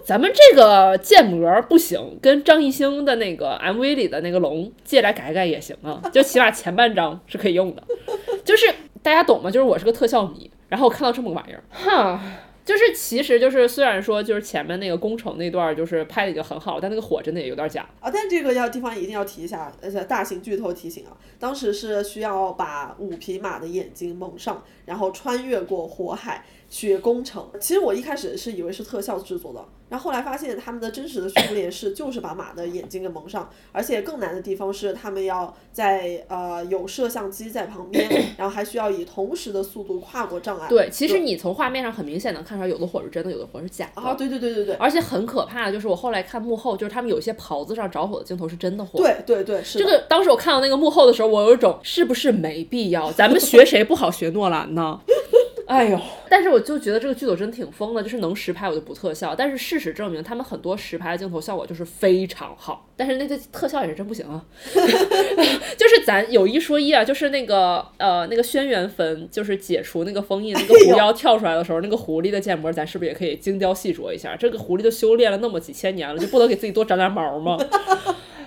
咱们这个建模不行，跟张艺兴的那个 MV 里的那个龙借来改改也行啊，就起码前半张是可以用的。就是大家懂吗？就是我是个特效迷，然后我看到这么个玩意儿，哈。就是，其实就是，虽然说就是前面那个工程那段就是拍的已经很好，但那个火真的也有点假啊。但这个要地方一定要提一下，而且大型剧透提醒啊，当时是需要把五匹马的眼睛蒙上，然后穿越过火海。去攻城，其实我一开始是以为是特效制作的，然后后来发现他们的真实的训练是 就是把马的眼睛给蒙上，而且更难的地方是他们要在呃有摄像机在旁边，然后还需要以同时的速度跨过障碍。对，其实你从画面上很明显能看出来，有的火是真的，有的火是假的。啊，对对对对对。而且很可怕的就是我后来看幕后，就是他们有些袍子上着火的镜头是真的火。对对对，是这个。当时我看到那个幕后的时候，我有一种是不是没必要？咱们学谁不好学诺兰呢？哎呦！但是我就觉得这个剧组真挺疯的，就是能实拍我就不特效。但是事实证明，他们很多实拍的镜头效果就是非常好，但是那个特效也是真不行啊。就是咱有一说一啊，就是那个呃那个轩辕坟，就是解除那个封印，那个狐妖跳出来的时候，那个狐狸的建模，咱是不是也可以精雕细琢一下？这个狐狸都修炼了那么几千年了，就不能给自己多长点毛吗？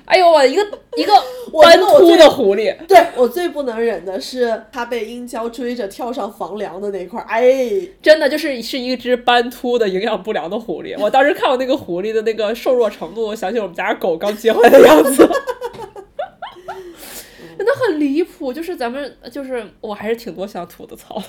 哎呦我一个 一个斑秃的狐狸，对我最不能忍的是他被殷郊追着跳上房梁的那块儿，哎，真的就是是一只斑秃的营养不良的狐狸。我当时看到那个狐狸的那个瘦弱程度，我想起我们家狗刚接回来的样子。真的很离谱，就是咱们就是我还是挺多想吐的槽，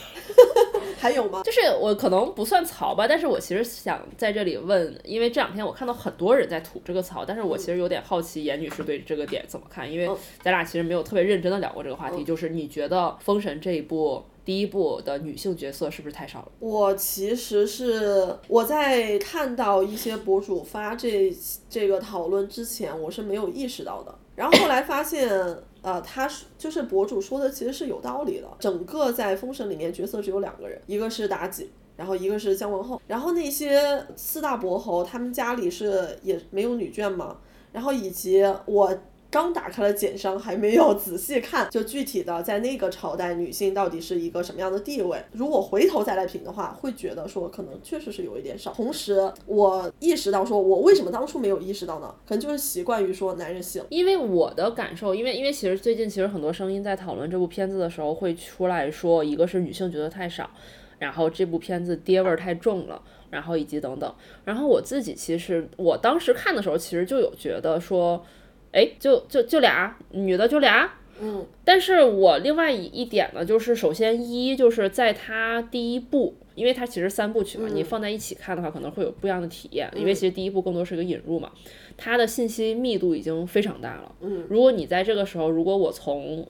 还有吗？就是我可能不算槽吧，但是我其实想在这里问，因为这两天我看到很多人在吐这个槽，但是我其实有点好奇严女士对这个点怎么看，因为咱俩其实没有特别认真的聊过这个话题，就是你觉得《封神》这一部第一部的女性角色是不是太少了？我其实是我在看到一些博主发这这个讨论之前，我是没有意识到的，然后后来发现。呃，他是就是博主说的，其实是有道理的。整个在封神里面角色只有两个人，一个是妲己，然后一个是姜文后，然后那些四大伯侯他们家里是也没有女眷嘛，然后以及我。刚打开了简章，还没有仔细看，就具体的在那个朝代，女性到底是一个什么样的地位？如果回头再来评的话，会觉得说可能确实是有一点少。同时，我意识到说，我为什么当初没有意识到呢？可能就是习惯于说男人性。因为我的感受，因为因为其实最近其实很多声音在讨论这部片子的时候，会出来说，一个是女性觉得太少，然后这部片子爹味儿太重了，然后以及等等。然后我自己其实我当时看的时候，其实就有觉得说。哎，就就就俩女的，就俩。嗯。但是我另外一一点呢，就是首先一就是在它第一部，因为它其实三部曲嘛，你放在一起看的话，可能会有不一样的体验。因为其实第一部更多是一个引入嘛，它的信息密度已经非常大了。嗯。如果你在这个时候，如果我从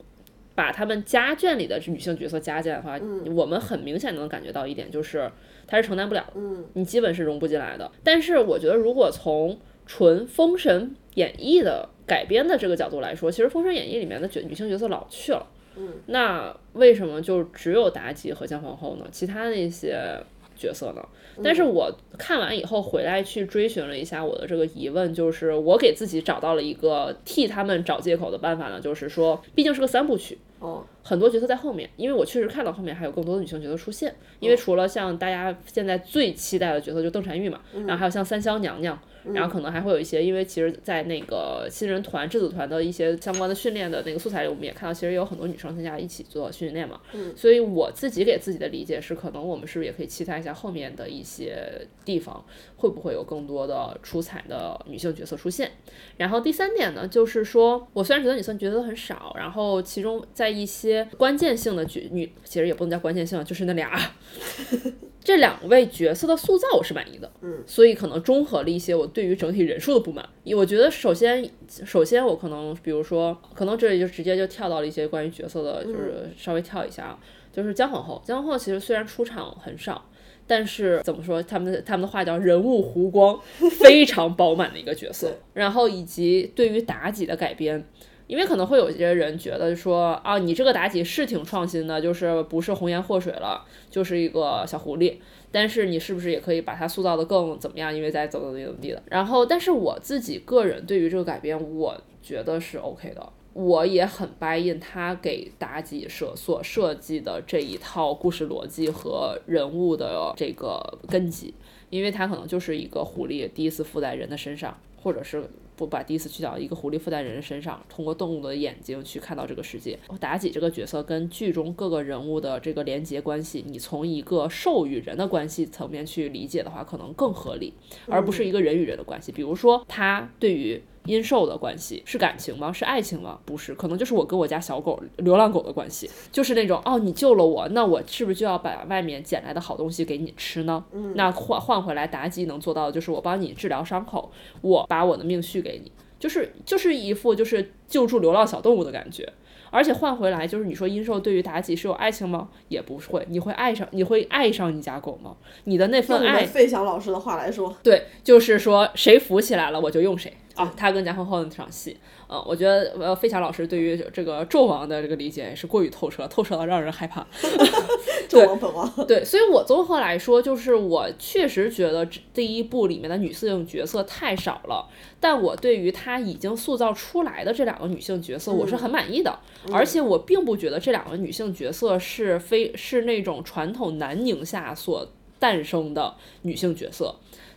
把他们家眷里的女性角色加进来的话，我们很明显能感觉到一点，就是它是承担不了。嗯。你基本是融不进来的。但是我觉得，如果从纯《封神演义》的改编的这个角度来说，其实《封神演义》里面的角女性角色老去了，嗯，那为什么就只有妲己和姜皇后呢？其他那些角色呢？但是我看完以后回来去追寻了一下我的这个疑问，就是我给自己找到了一个替他们找借口的办法呢，就是说，毕竟是个三部曲，哦，很多角色在后面，因为我确实看到后面还有更多的女性角色出现，因为除了像大家现在最期待的角色就邓婵玉嘛，然后还有像三霄娘娘。然后可能还会有一些，因为其实，在那个新人团、制组团的一些相关的训练的那个素材里，我们也看到，其实有很多女生参加一起做训练嘛。嗯。所以我自己给自己的理解是，可能我们是不是也可以期待一下后面的一些地方，会不会有更多的出彩的女性角色出现？然后第三点呢，就是说我虽然觉得女性角色很少，然后其中在一些关键性的角女，其实也不能叫关键性，就是那俩。这两位角色的塑造我是满意的，嗯，所以可能中和了一些我对于整体人数的不满。我觉得首先，首先我可能比如说，可能这里就直接就跳到了一些关于角色的，就是稍微跳一下啊，就是姜皇后。姜皇后其实虽然出场很少，但是怎么说，他们的他们的话叫人物弧光 非常饱满的一个角色。然后以及对于妲己的改编。因为可能会有些人觉得说啊，你这个妲己是挺创新的，就是不是红颜祸水了，就是一个小狐狸。但是你是不是也可以把它塑造的更怎么样？因为在怎么怎么怎么地的。然后，但是我自己个人对于这个改编，我觉得是 OK 的。我也很 buy in 他给妲己设所设计的这一套故事逻辑和人物的这个根基，因为他可能就是一个狐狸第一次附在人的身上，或者是。不把第一次去到一个狐狸附在人身上，通过动物的眼睛去看到这个世界。妲己这个角色跟剧中各个人物的这个连接关系，你从一个兽与人的关系层面去理解的话，可能更合理，而不是一个人与人的关系。比如说，他对于。阴兽的关系是感情吗？是爱情吗？不是，可能就是我跟我家小狗、流浪狗的关系，就是那种哦，你救了我，那我是不是就要把外面捡来的好东西给你吃呢？嗯，那换换回来，妲己能做到的就是我帮你治疗伤口，我把我的命续给你，就是就是一副就是救助流浪小动物的感觉。而且换回来，就是你说阴兽对于妲己是有爱情吗？也不会，你会爱上，你会爱上你家狗吗？你的那份爱，费翔老师的话来说，对，就是说谁扶起来了，我就用谁。啊，他跟贾皇后那场戏，呃，我觉得呃，费翔老师对于这个纣王的这个理解也是过于透彻，透彻到让人害怕。纣王本王。对，所以我综合来说，就是我确实觉得第一部里面的女性角色太少了，但我对于他已经塑造出来的这两个女性角色，我是很满意的，而且我并不觉得这两个女性角色是非是那种传统南宁下所诞生的女性角色。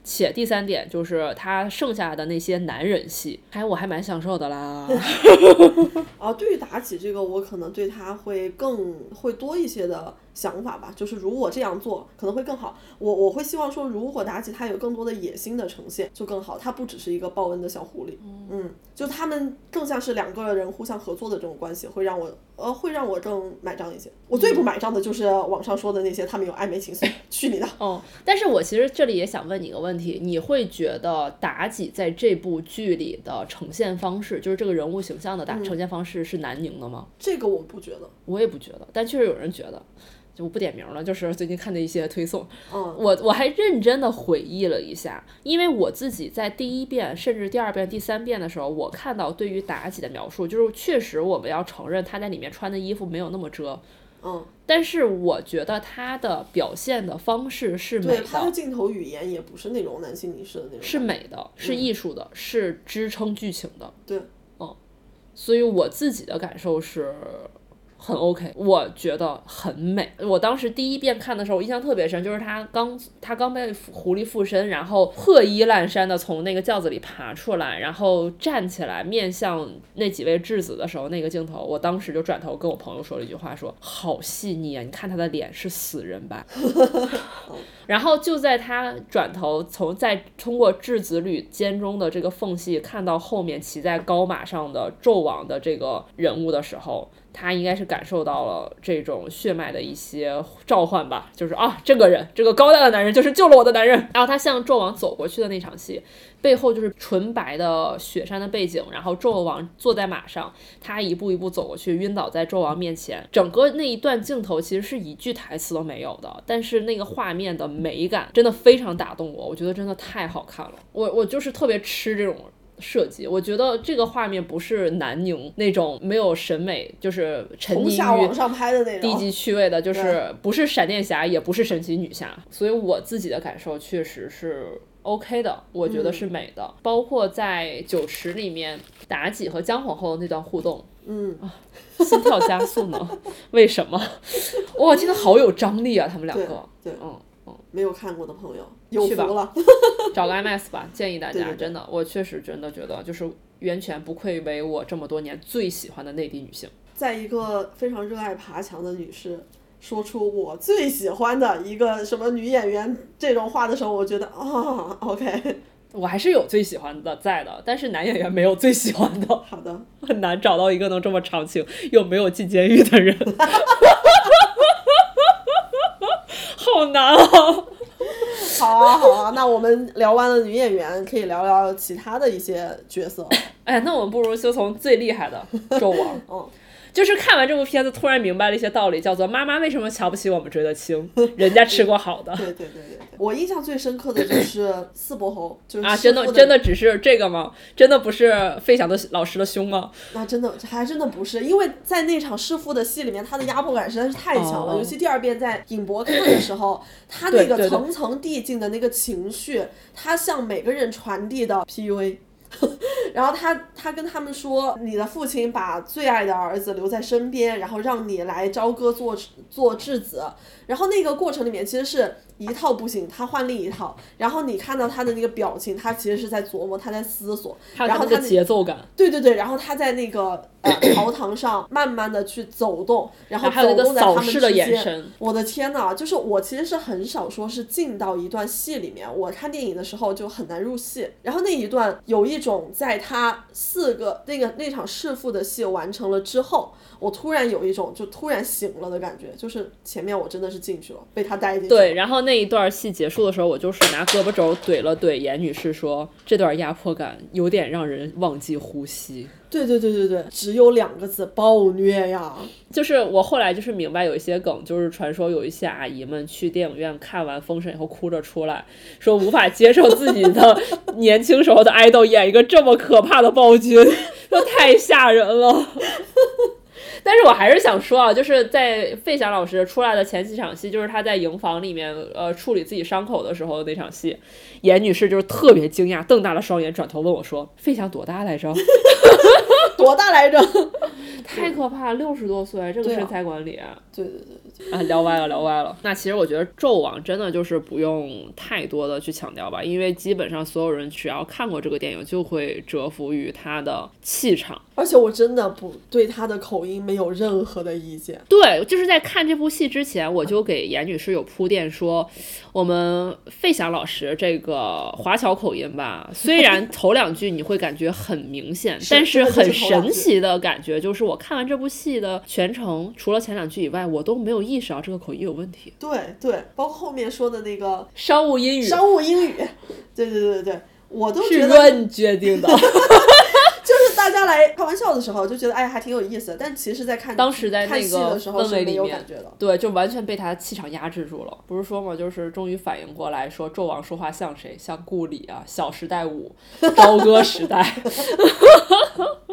且第三点就是他剩下的那些男人戏，还我还蛮享受的啦。啊，对于妲己这个，我可能对她会更会多一些的。想法吧，就是如果这样做可能会更好。我我会希望说，如果妲己她有更多的野心的呈现，就更好。她不只是一个报恩的小狐狸，嗯，就他们更像是两个人互相合作的这种关系，会让我呃会让我更买账一些。我最不买账的就是网上说的那些他们有暧昧情愫，去你的！哦，但是我其实这里也想问你一个问题，你会觉得妲己在这部剧里的呈现方式，就是这个人物形象的打呈现方式是南宁的吗？这个我不觉得，我也不觉得，但确实有人觉得。就不点名了，就是最近看的一些推送。嗯，我我还认真的回忆了一下，因为我自己在第一遍甚至第二遍、第三遍的时候，我看到对于妲己的描述，就是确实我们要承认她在里面穿的衣服没有那么遮。嗯，但是我觉得她的表现的方式是美的，她的镜头语言也不是那种男性凝视的那种，是美的，是艺术的，是支撑剧情的。对，嗯，所以我自己的感受是。很 OK，我觉得很美。我当时第一遍看的时候，我印象特别深，就是他刚他刚被狐狸附身，然后破衣烂衫的从那个轿子里爬出来，然后站起来面向那几位质子的时候，那个镜头，我当时就转头跟我朋友说了一句话，说好细腻啊！你看他的脸是死人吧？然后就在他转头从在通过质子旅间中的这个缝隙看到后面骑在高马上的纣王的这个人物的时候。他应该是感受到了这种血脉的一些召唤吧，就是啊，这个人，这个高大的男人就是救了我的男人。然后他向纣王走过去的那场戏，背后就是纯白的雪山的背景，然后纣王坐在马上，他一步一步走过去，晕倒在纣王面前。整个那一段镜头其实是一句台词都没有的，但是那个画面的美感真的非常打动我，我觉得真的太好看了。我我就是特别吃这种。设计，我觉得这个画面不是南宁那种没有审美，就是沉溺于低级趣味的，就是不是闪电侠，也不是神奇女侠，所以我自己的感受确实是 OK 的，我觉得是美的。包括在酒池里面，妲己和姜皇后的那段互动，嗯啊，心跳加速呢？为什么？哇，真的好有张力啊！他们两个，对，嗯。没有看过的朋友，有福了，找个 IMAX 吧，建议大家，真的，我确实真的觉得，就是袁泉不愧为我这么多年最喜欢的内地女性。在一个非常热爱爬墙的女士说出我最喜欢的一个什么女演员这种话的时候，我觉得啊，OK，我还是有最喜欢的在的，但是男演员没有最喜欢的。好的，很难找到一个能这么长情又没有进监狱的人。好难啊！好啊，好啊，那我们聊完了女演员，可以聊聊其他的一些角色。哎，那我们不如就从最厉害的纣王。嗯，就是看完这部片子，突然明白了一些道理，叫做妈妈为什么瞧不起我们追得清，人家吃过好的 对对对对对，我印象最深刻的就是四伯侯，就是啊！真的真的只是这个吗？真的不是费翔的老师的胸吗？那真的还真的不是，因为在那场弑父的戏里面，他的压迫感实在是太强了。哦尤其第二遍在影博看的时候，他那个层层递进的那个情绪，他向每个人传递的 PUA。然后他他跟他们说，你的父亲把最爱的儿子留在身边，然后让你来朝歌做做质子。然后那个过程里面其实是一套不行，他换另一套。然后你看到他的那个表情，他其实是在琢磨，他在思索。然后他的节奏感，对对对，然后他在那个呃朝堂上慢慢的去走动，然后还有那个走动在他扫视的们之间。眼神，我的天呐，就是我其实是很少说是进到一段戏里面，我看电影的时候就很难入戏。然后那一段有一种在他四个那个那场弑父的戏完成了之后，我突然有一种就突然醒了的感觉，就是前面我真的是进去了，被他带进。对，然后那一段戏结束的时候，我就是拿胳膊肘怼了怼严女士说，这段压迫感有点让人忘记呼吸。对对对对对，只有两个字，暴虐呀！就是我后来就是明白有一些梗，就是传说有一些阿姨们去电影院看完《封神》以后哭着出来，说无法接受自己的 年轻时候的爱豆演一个这么可怕的暴君，说太吓人了。但是我还是想说啊，就是在费翔老师出来的前几场戏，就是他在营房里面呃处理自己伤口的时候那场戏，严女士就是特别惊讶，瞪大了双眼，转头问我说：“费翔多大来着？”多大来着？太可怕了，六十多岁，这个身材管理。对对对对，啊，聊歪了，聊歪了。那其实我觉得纣王真的就是不用太多的去强调吧，因为基本上所有人只要看过这个电影，就会折服于他的气场。而且我真的不对他的口音没有任何的意见。对，就是在看这部戏之前，我就给严女士有铺垫说，我们费翔老师这个华侨口音吧，虽然 头两句你会感觉很明显，但是很神奇的感觉就是，我看完这部戏的全程，除了前两句以外，我都没有意识到这个口音有问题。对对，包括后面说的那个商务英语商务英语，对对对对对，我都是觉得润决定的。就是大家来开玩笑的时候就觉得哎还挺有意思的，但其实在看当时在那个氛围里面。对，就完全被他气场压制住了。不是说嘛，就是终于反应过来，说纣王说话像谁？像顾里啊，《小时代五》《朝歌时代》。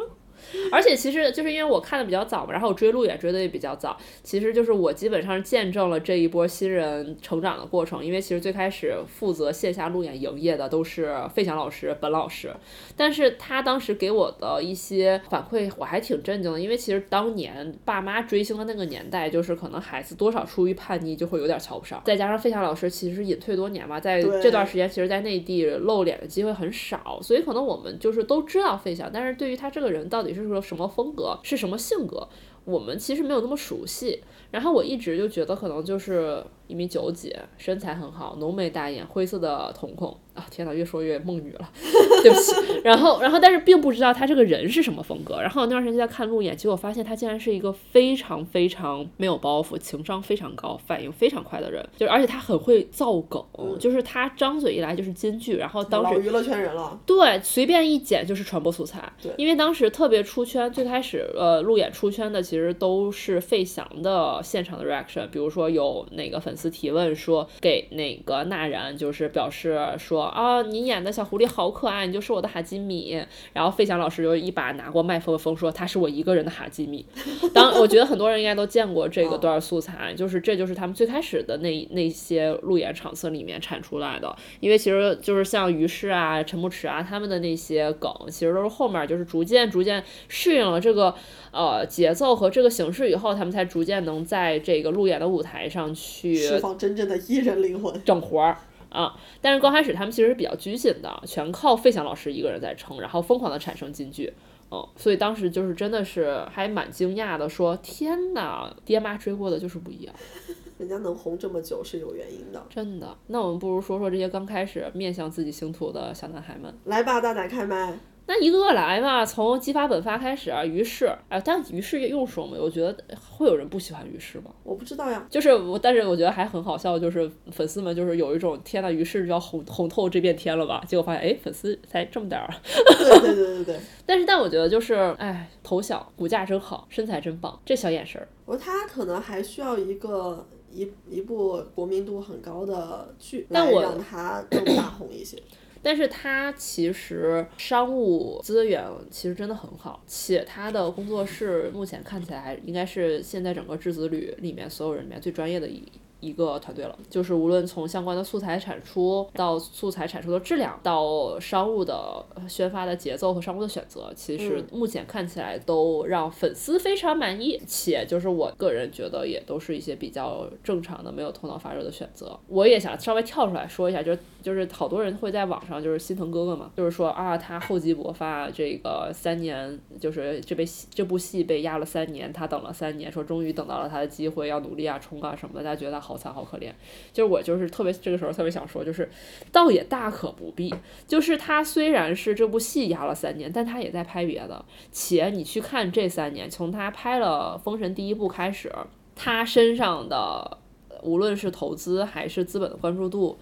而且其实就是因为我看的比较早嘛，然后我追路也追的也比较早，其实就是我基本上是见证了这一波新人成长的过程。因为其实最开始负责线下路演营业的都是费翔老师、本老师，但是他当时给我的一些反馈，我还挺震惊的，因为其实当年爸妈追星的那个年代，就是可能孩子多少出于叛逆就会有点瞧不上，再加上费翔老师其实隐退多年嘛，在这段时间，其实在内地露脸的机会很少，所以可能我们就是都知道费翔，但是对于他这个人到底是是说什么风格，是什么性格，我们其实没有那么熟悉。然后我一直就觉得可能就是一米九几，身材很好，浓眉大眼，灰色的瞳孔啊！天哪，越说越梦女了，对不起。然后，然后，但是并不知道他这个人是什么风格。然后那段时间在看路演，结果发现他竟然是一个非常非常没有包袱、情商非常高、反应非常快的人，就是而且他很会造梗，就是他张嘴一来就是金句。然后当时娱乐圈人了，对，随便一剪就是传播素材。对因为当时特别出圈，最开始呃路演出圈的其实都是费翔的现场的 reaction，比如说有哪个粉丝提问说给哪个纳然就是表示说啊你演的小狐狸好可爱，你就是我的哈基米。然后费翔老师就一把拿过麦克风说他是我一个人的哈基米。当我觉得很多人应该都见过这个段素材，就是这就是他们最开始的那那些路演场次里面产出来的。因为其实就是像于适啊、陈牧驰啊他们的那些梗，其实都是后面就是逐渐逐渐适应了这个呃节奏和这个形式以后，他们才逐渐能在这个路演的舞台上去释放真正的艺人灵魂。整活儿。啊！但是刚开始他们其实是比较拘谨的，全靠费翔老师一个人在撑，然后疯狂的产生金句，嗯，所以当时就是真的是还蛮惊讶的，说天哪，爹妈追过的就是不一样。人家能红这么久是有原因的。真的，那我们不如说说这些刚开始面向自己星途的小男孩们。来吧，大胆开麦！那一个个来嘛，从激发本发开始啊，于是，哎，但于是也用说嘛，我觉得会有人不喜欢于是吗？我不知道呀，就是我，但是我觉得还很好笑，就是粉丝们就是有一种天呐，于是就要红红透这片天了吧？结果发现，哎，粉丝才这么点儿。对对对对对，但是但我觉得就是，哎，头小，骨架真好，身材真棒，这小眼神儿，我说他可能还需要一个一一部国民度很高的剧，来但我让他更大红一些。但是他其实商务资源其实真的很好，且他的工作室目前看起来应该是现在整个质子旅里面所有人里面最专业的一。一个团队了，就是无论从相关的素材产出到素材产出的质量，到商务的宣发的节奏和商务的选择，其实目前看起来都让粉丝非常满意，且就是我个人觉得也都是一些比较正常的、没有头脑发热的选择。我也想稍微跳出来说一下，就是就是好多人会在网上就是心疼哥哥嘛，就是说啊，他厚积薄发，这个三年就是这被这部戏被压了三年，他等了三年，说终于等到了他的机会，要努力啊冲啊什么的，大家觉得他好惨好可怜。就是我就是特别这个时候特别想说，就是倒也大可不必。就是他虽然是这部戏压了三年，但他也在拍别的，且你去看这三年，从他拍了《封神》第一部开始，他身上的无论是投资还是资本的关注度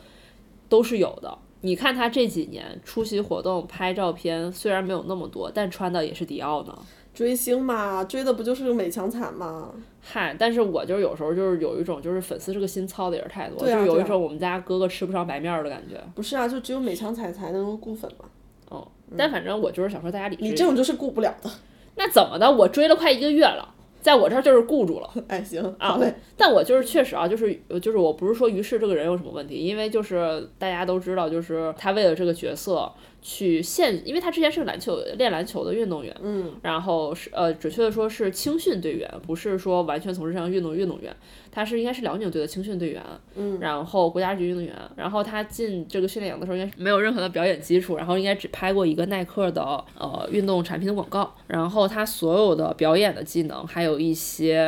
都是有的。你看他这几年出席活动、拍照片，虽然没有那么多，但穿的也是迪奥呢。追星嘛，追的不就是美强惨嘛？嗨，但是我就是有时候就是有一种就是粉丝这个心操的也是太多，就是有一种我们家哥哥吃不上白面儿的感觉。不是啊，就只有美强惨才能够顾粉嘛。哦，但反正我就是想说大家理智。你这种就是顾不了的。那怎么的？我追了快一个月了，在我这儿就是顾住了。哎，行，啊好嘞。但我就是确实啊，就是呃就是我不是说于适这个人有什么问题，因为就是大家都知道，就是他为了这个角色去现，因为他之前是个篮球练篮球的运动员，嗯，然后是呃准确的说是青训队员，不是说完全从事这项运动运动员，他是应该是辽宁队的青训队员，嗯，然后国家级运动员，然后他进这个训练营的时候应该是没有任何的表演基础，然后应该只拍过一个耐克的呃运动产品的广告，然后他所有的表演的技能，还有一些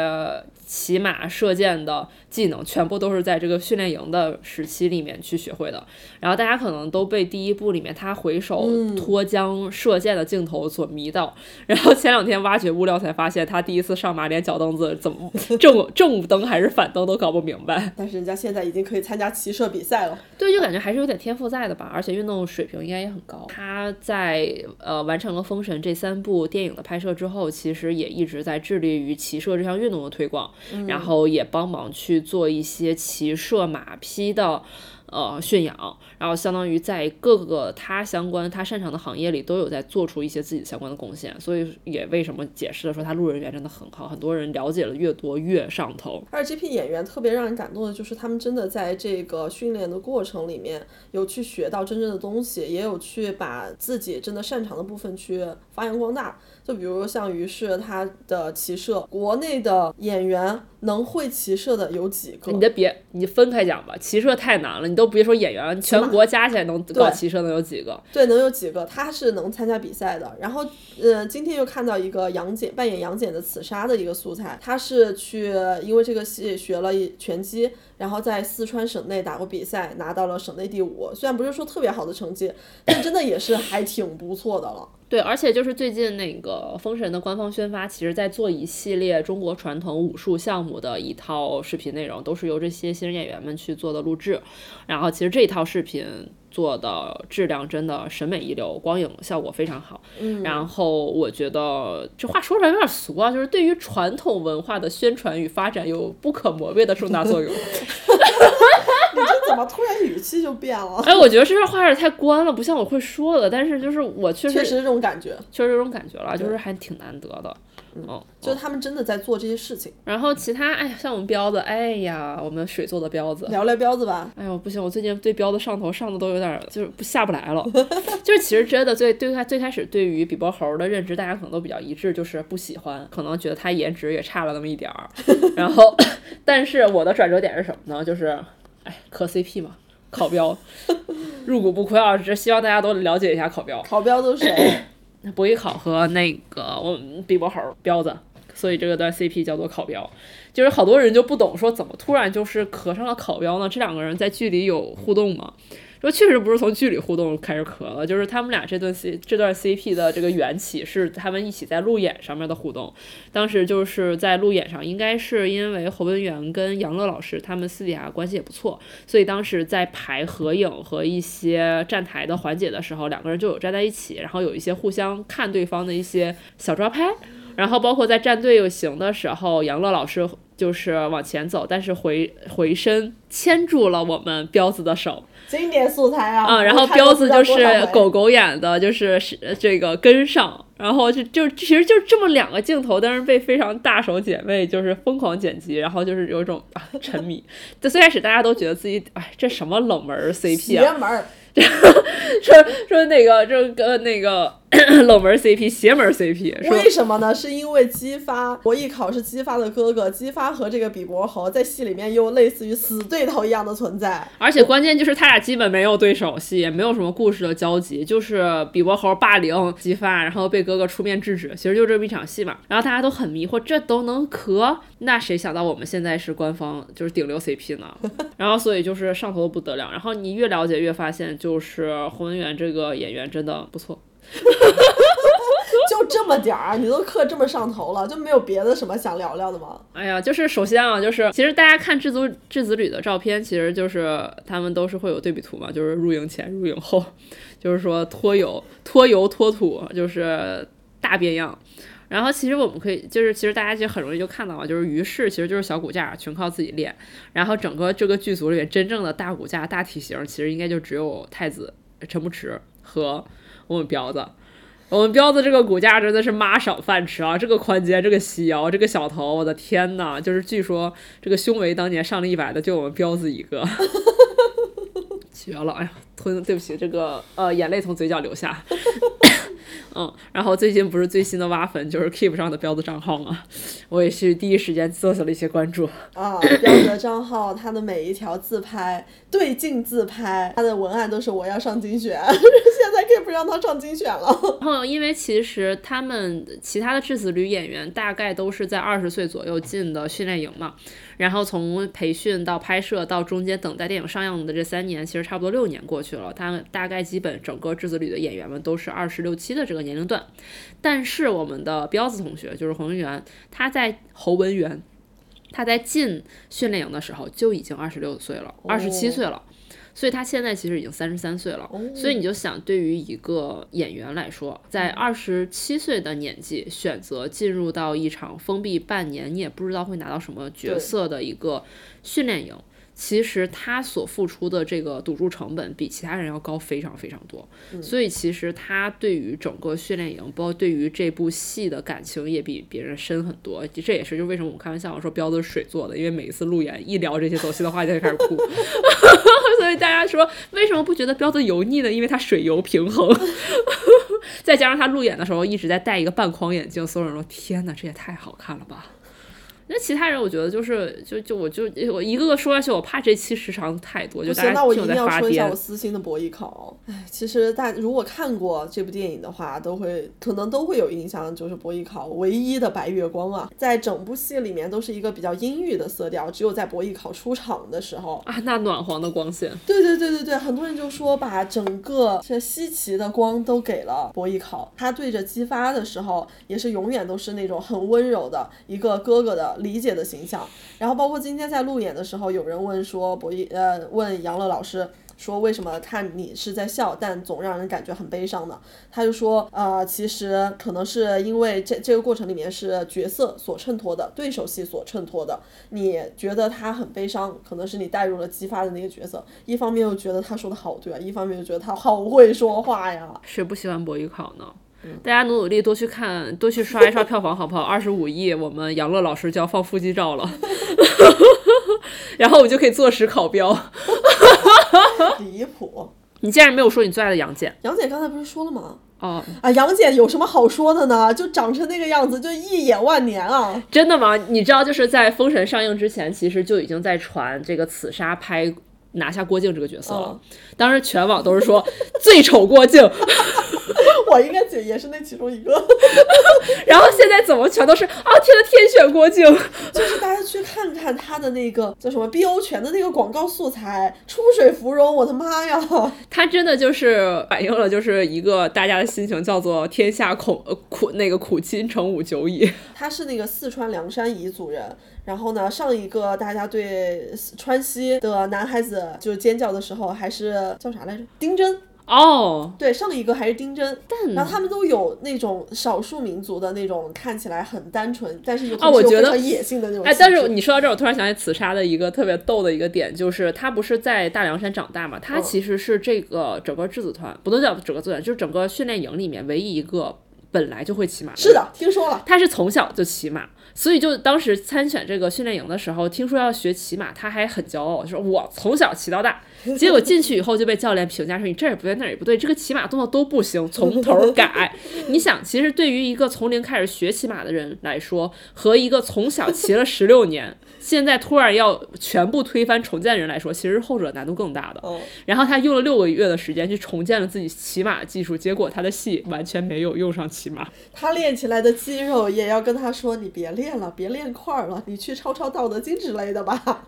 骑马射箭的技能，全部都是在这个训练营的时期里面去学会的。然后大家可能都被第一部里面他回首脱缰射箭的镜头所迷到，然后前两天挖掘物料才发现，他第一次上马连脚蹬子怎么 正正蹬还是反蹬都搞不明白。但是人家现在已经可以参加骑射比赛了。对，就感觉还是有点天赋在的吧，而且运动水平应该也很高。他在呃完成了《封神》这三部电影的拍摄之后，其实也一直在致力于骑射这项运动的推广，然后也帮忙去做一些骑射马匹的。呃，驯养，然后相当于在各个他相关、他擅长的行业里都有在做出一些自己相关的贡献，所以也为什么解释了说他路人缘真的很好，很多人了解了越多越上头。而这批演员特别让人感动的就是，他们真的在这个训练的过程里面有去学到真正的东西，也有去把自己真的擅长的部分去发扬光大。就比如像于是他的骑射，国内的演员能会骑射的有几个？你的别，你分开讲吧，骑射太难了，你都别说演员，全国加起来能搞骑射能有几个？对，能有几个？他是能参加比赛的。然后，呃，今天又看到一个杨戬扮演杨戬的刺杀的一个素材，他是去因为这个戏学了拳击，然后在四川省内打过比赛，拿到了省内第五。虽然不是说特别好的成绩，但真的也是还挺不错的了。对，而且就是最近那个《封神》的官方宣发，其实在做一系列中国传统武术项目的一套视频内容，都是由这些新人演员们去做的录制。然后其实这一套视频做的质量真的审美一流，光影效果非常好。嗯，然后我觉得这话说出来有点俗啊，就是对于传统文化的宣传与发展有不可磨灭的重大作用。你这怎么突然语气就变了？哎，我觉得这话有点太官了，不像我会说的。但是就是我确实确实这种感觉，确实这种感觉了，就是还挺难得的。嗯，就是他们真的在做这些事情。然后其他，哎呀，像我们彪子，哎呀，我们水做的彪子，聊聊彪子吧，哎呦不行，我最近对彪子上头上的都有点儿就是不下不来了。就是其实真的最对他最开始对于比伯猴的认知，大家可能都比较一致，就是不喜欢，可能觉得他颜值也差了那么一点儿。然后，但是我的转折点是什么呢？就是，哎，磕 CP 嘛。考标入股不亏啊！只是希望大家都了解一下考标。考标都是谁？博弈考和那个我们比伯猴彪子，所以这个段 CP 叫做考彪。就是好多人就不懂说怎么突然就是磕上了考彪呢？这两个人在剧里有互动吗？说确实不是从剧里互动开始磕了，就是他们俩这段 C 这段 CP 的这个缘起是他们一起在路演上面的互动。当时就是在路演上，应该是因为侯文元跟杨乐老师他们私底下关系也不错，所以当时在排合影和一些站台的环节的时候，两个人就有站在一起，然后有一些互相看对方的一些小抓拍。然后包括在站队行的时候，杨乐老师就是往前走，但是回回身牵住了我们彪子的手。经典素材啊！啊，然后彪子就是狗狗演的，就是是这个跟上，然后就就其实就这么两个镜头，但是被非常大手姐妹就是疯狂剪辑，然后就是有一种啊沉迷。就最开始大家都觉得自己哎这什么冷门 CP 啊，邪门。说说那个这个那个 冷门 CP 邪门 CP，为什么呢？是因为姬发博弈考是姬发的哥哥，姬发和这个比伯侯在戏里面又类似于死对头一样的存在，而且关键就是他俩基本没有对手戏，也没有什么故事的交集，就是比伯侯霸凌姬发，然后被哥哥出面制止，其实就这么一场戏嘛。然后大家都很迷惑，这都能磕？那谁想到我们现在是官方就是顶流 CP 呢？然后所以就是上头的不得了。然后你越了解越发现。就是洪文远这个演员真的不错，就这么点儿，你都磕这么上头了，就没有别的什么想聊聊的吗？哎呀，就是首先啊，就是其实大家看质子质子旅的照片，其实就是他们都是会有对比图嘛，就是入营前、入营后，就是说脱油、脱油、脱土，就是大变样。然后其实我们可以，就是其实大家其实很容易就看到了，就是于是其实就是小骨架，全靠自己练。然后整个这个剧组里面真正的大骨架、大体型，其实应该就只有太子陈不迟和我们彪子。我们彪子这个骨架真的是妈赏饭吃啊！这个宽肩，这个细腰，这个小头，我的天呐！就是据说这个胸围当年上了一百的就我们彪子一个，绝了！哎呀，吞，对不起，这个呃眼泪从嘴角流下。嗯，然后最近不是最新的挖粉就是 Keep 上的彪子账号吗？我也是第一时间做了一些关注啊。彪子的账号，他的每一条自拍对镜自拍，他的文案都是我要上精选，现在 Keep 让他上精选了。然后因为其实他们其他的质子旅演员大概都是在二十岁左右进的训练营嘛。然后从培训到拍摄到中间等待电影上映的这三年，其实差不多六年过去了。他们大概基本整个质子旅的演员们都是二十六七的这个年龄段。但是我们的彪子同学就是侯文元，他在侯文元，他在进训练营的时候就已经二十六岁了，二十七岁了。所以他现在其实已经三十三岁了，所以你就想，对于一个演员来说，在二十七岁的年纪选择进入到一场封闭半年，你也不知道会拿到什么角色的一个训练营。其实他所付出的这个赌注成本比其他人要高非常非常多，所以其实他对于整个训练营，包括对于这部戏的感情也比别人深很多。这也是就为什么我们开玩笑说彪子是水做的，因为每一次路演一聊这些走心的话就开始哭。所以大家说为什么不觉得彪子油腻呢？因为他水油平衡，再加上他路演的时候一直在戴一个半框眼镜，所有人说天哪，这也太好看了吧。那其他人，我觉得就是就就我就我一个个说下去，我怕这期时长太多，就大家我一定要说一下我私心的博弈考。哎，其实大如果看过这部电影的话，都会可能都会有印象，就是博弈考唯一的白月光啊，在整部戏里面都是一个比较阴郁的色调，只有在博弈考出场的时候啊，那暖黄的光线。对对对对对，很多人就说把整个这稀奇的光都给了博弈考，他对着姬发的时候，也是永远都是那种很温柔的一个哥哥的。理解的形象，然后包括今天在路演的时候，有人问说博弈呃问杨乐老师说为什么看你是在笑，但总让人感觉很悲伤呢？他就说呃其实可能是因为这这个过程里面是角色所衬托的，对手戏所衬托的。你觉得他很悲伤，可能是你带入了激发的那个角色。一方面又觉得他说的好对啊，一方面又觉得他好会说话呀。谁不喜欢博弈考呢？大家努努力，多去看，多去刷一刷票房，好不好？二十五亿，我们杨乐老师就要放腹肌照了，然后我们就可以坐实考标。离谱！你竟然没有说你最爱的杨戬？杨戬刚才不是说了吗？哦，啊，杨戬有什么好说的呢？就长成那个样子，就一眼万年啊！真的吗？你知道，就是在《封神》上映之前，其实就已经在传这个刺杀拍拿下郭靖这个角色了。当时全网都是说 最丑郭靖。我应该也也是那其中一个。然后现在怎么全都是啊？天呐，天选郭靖！就是大家去看看他的那个叫什么 BO 泉的那个广告素材，出水芙蓉，我的妈呀！他真的就是反映了就是一个大家的心情，叫做天下恐呃苦那个苦亲成五九矣。他是那个四川凉山彝族人，然后呢，上一个大家对川西的男孩子就是尖叫的时候，还是叫啥来着？丁真。哦，对，上一个还是丁真，然后他们都有那种少数民族的那种看起来很单纯，但是又啊，我觉得野性的那种。哎，但是你说到这，我突然想起紫砂的一个特别逗的一个点，就是他不是在大凉山长大嘛？他其实是这个整个质子团，不能叫整个质子团，就是整个训练营里面唯一一个本来就会骑马。是的，听说了，他是从小就骑马。所以就当时参选这个训练营的时候，听说要学骑马，他还很骄傲，就说我从小骑到大。结果进去以后就被教练评价说你这也不对那也不对，这个骑马动作都不行，从头改。你想，其实对于一个从零开始学骑马的人来说，和一个从小骑了十六年，现在突然要全部推翻重建人来说，其实后者难度更大的。然后他用了六个月的时间去重建了自己骑马的技术，结果他的戏完全没有用上骑马。他练起来的肌肉也要跟他说你别练了，别练块儿了，你去抄抄《道德经》之类的吧。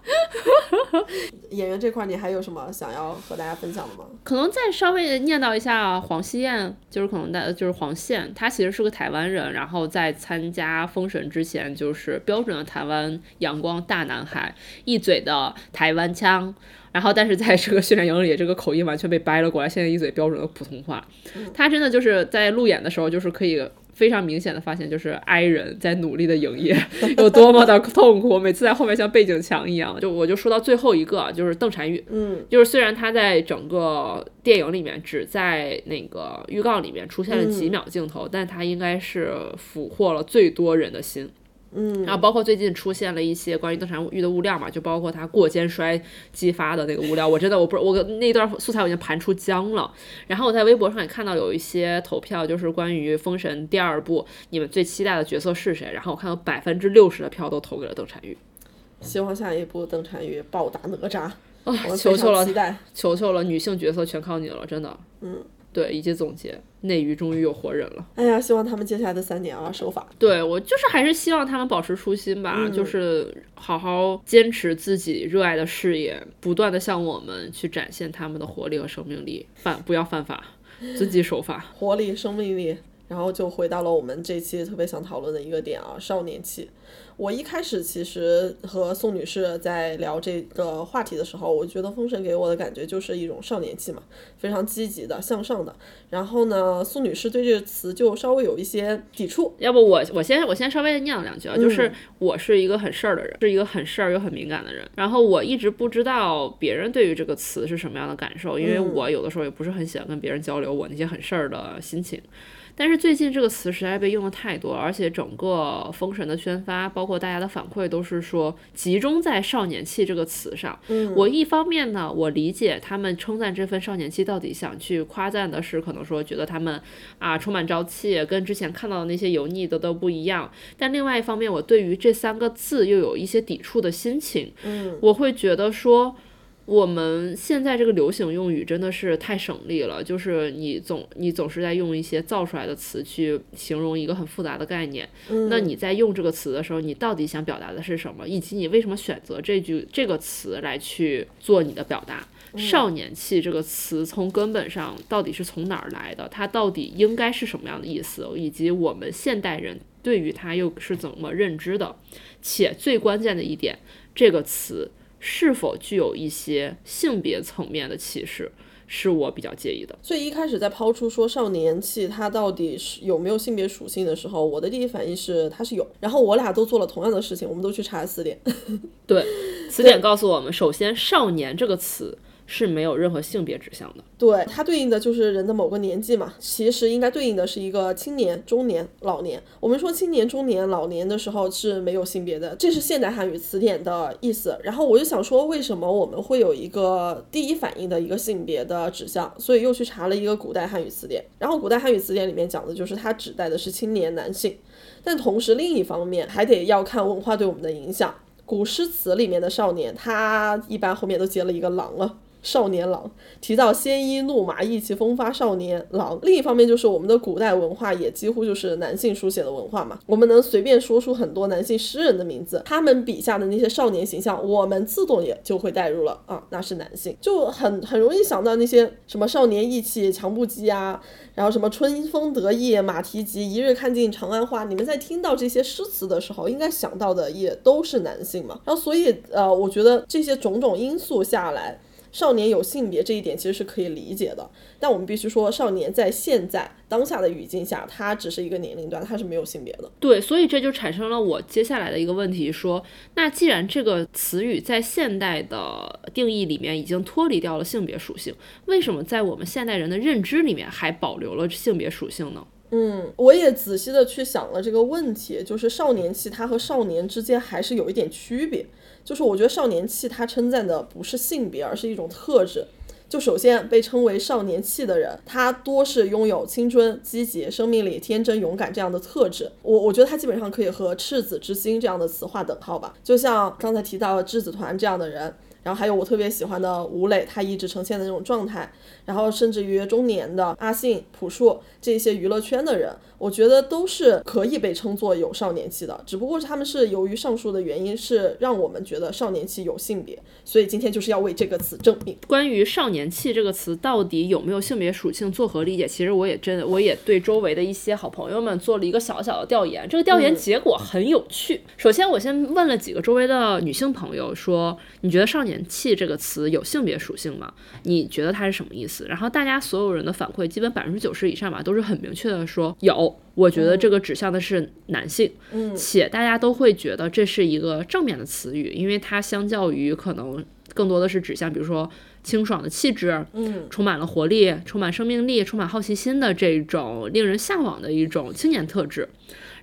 演员这块你还有什么？想要和大家分享的吗？可能再稍微念叨一下黄熙燕，就是可能大就是黄宪，他其实是个台湾人，然后在参加封神之前，就是标准的台湾阳光大男孩，一嘴的台湾腔，然后但是在这个训练营里，这个口音完全被掰了过来，现在一嘴标准的普通话。他真的就是在路演的时候，就是可以。非常明显的发现，就是哀人在努力的营业，有多么的 痛苦。每次在后面像背景墙一样。就我就说到最后一个，就是邓婵玉，嗯，就是虽然她在整个电影里面只在那个预告里面出现了几秒镜头，但她应该是俘获了最多人的心。嗯，然后包括最近出现了一些关于邓婵玉的物料嘛，就包括她过肩摔激发的那个物料，我真的我不是我那段素材我已经盘出浆了。然后我在微博上也看到有一些投票，就是关于《封神》第二部你们最期待的角色是谁？然后我看到百分之六十的票都投给了邓婵玉。希望下一部邓婵玉暴打哪吒啊！求求了，期待，求求了，女性角色全靠你了，真的。嗯。对，一记总结，内娱终于有活人了。哎呀，希望他们接下来的三年啊，守法。对我就是还是希望他们保持初心吧，就是好好坚持自己热爱的事业，不断的向我们去展现他们的活力和生命力。犯不要犯法，遵纪守法。活力、生命力，然后就回到了我们这期特别想讨论的一个点啊，少年气。我一开始其实和宋女士在聊这个话题的时候，我觉得《封神》给我的感觉就是一种少年气嘛，非常积极的、向上的。然后呢，宋女士对这个词就稍微有一些抵触。要不我我先我先稍微念两句啊，就是我是一个很事儿的人，是一个很事儿又很敏感的人。然后我一直不知道别人对于这个词是什么样的感受，因为我有的时候也不是很喜欢跟别人交流我那些很事儿的心情。但是最近这个词实在被用的太多，而且整个封神的宣发，包括大家的反馈都是说集中在少年气这个词上。嗯，我一方面呢，我理解他们称赞这份少年气到底想去夸赞的是，可能说觉得他们啊充满朝气，跟之前看到的那些油腻的都不一样。但另外一方面，我对于这三个字又有一些抵触的心情。嗯，我会觉得说。我们现在这个流行用语真的是太省力了，就是你总你总是在用一些造出来的词去形容一个很复杂的概念。那你在用这个词的时候，你到底想表达的是什么？以及你为什么选择这句这个词来去做你的表达？少年气这个词从根本上到底是从哪儿来的？它到底应该是什么样的意思？以及我们现代人对于它又是怎么认知的？且最关键的一点，这个词。是否具有一些性别层面的歧视，是我比较介意的。所以一开始在抛出说少年气它到底是有没有性别属性的时候，我的第一反应是它是有。然后我俩都做了同样的事情，我们都去查词典。对，词典告诉我们，首先“少年”这个词。是没有任何性别指向的，对它对应的就是人的某个年纪嘛，其实应该对应的是一个青年、中年、老年。我们说青年、中年、老年的时候是没有性别的，这是现代汉语词典的意思。然后我就想说，为什么我们会有一个第一反应的一个性别的指向？所以又去查了一个古代汉语词典，然后古代汉语词典里面讲的就是它指代的是青年男性，但同时另一方面还得要看文化对我们的影响。古诗词里面的少年，他一般后面都接了一个郎了。少年郎，提到鲜衣怒马、意气风发少年郎。另一方面，就是我们的古代文化也几乎就是男性书写的文化嘛。我们能随便说出很多男性诗人的名字，他们笔下的那些少年形象，我们自动也就会带入了啊，那是男性，就很很容易想到那些什么少年意气强不羁啊，然后什么春风得意马蹄疾，一日看尽长安花。你们在听到这些诗词的时候，应该想到的也都是男性嘛。然后所以呃，我觉得这些种种因素下来。少年有性别这一点其实是可以理解的，但我们必须说，少年在现在当下的语境下，他只是一个年龄段，他是没有性别的。对，所以这就产生了我接下来的一个问题：说，那既然这个词语在现代的定义里面已经脱离掉了性别属性，为什么在我们现代人的认知里面还保留了性别属性呢？嗯，我也仔细的去想了这个问题，就是少年期，它和少年之间还是有一点区别。就是我觉得少年气，他称赞的不是性别，而是一种特质。就首先被称为少年气的人，他多是拥有青春、积极、生命力、天真、勇敢这样的特质。我我觉得他基本上可以和赤子之心这样的词划等号吧。就像刚才提到的质子团这样的人。然后还有我特别喜欢的吴磊，他一直呈现的那种状态，然后甚至于中年的阿信、朴树这些娱乐圈的人，我觉得都是可以被称作有少年气的，只不过是他们是由于上述的原因，是让我们觉得少年气有性别，所以今天就是要为这个词证明。关于少年气这个词到底有没有性别属性，作何理解？其实我也真的，我也对周围的一些好朋友们做了一个小小的调研，这个调研结果很有趣。首先，我先问了几个周围的女性朋友，说你觉得少年。气这个词有性别属性吗？你觉得它是什么意思？然后大家所有人的反馈，基本百分之九十以上吧，都是很明确的说有。我觉得这个指向的是男性，嗯，且大家都会觉得这是一个正面的词语，因为它相较于可能更多的是指向，比如说清爽的气质，嗯，充满了活力、充满生命力、充满好奇心的这种令人向往的一种青年特质。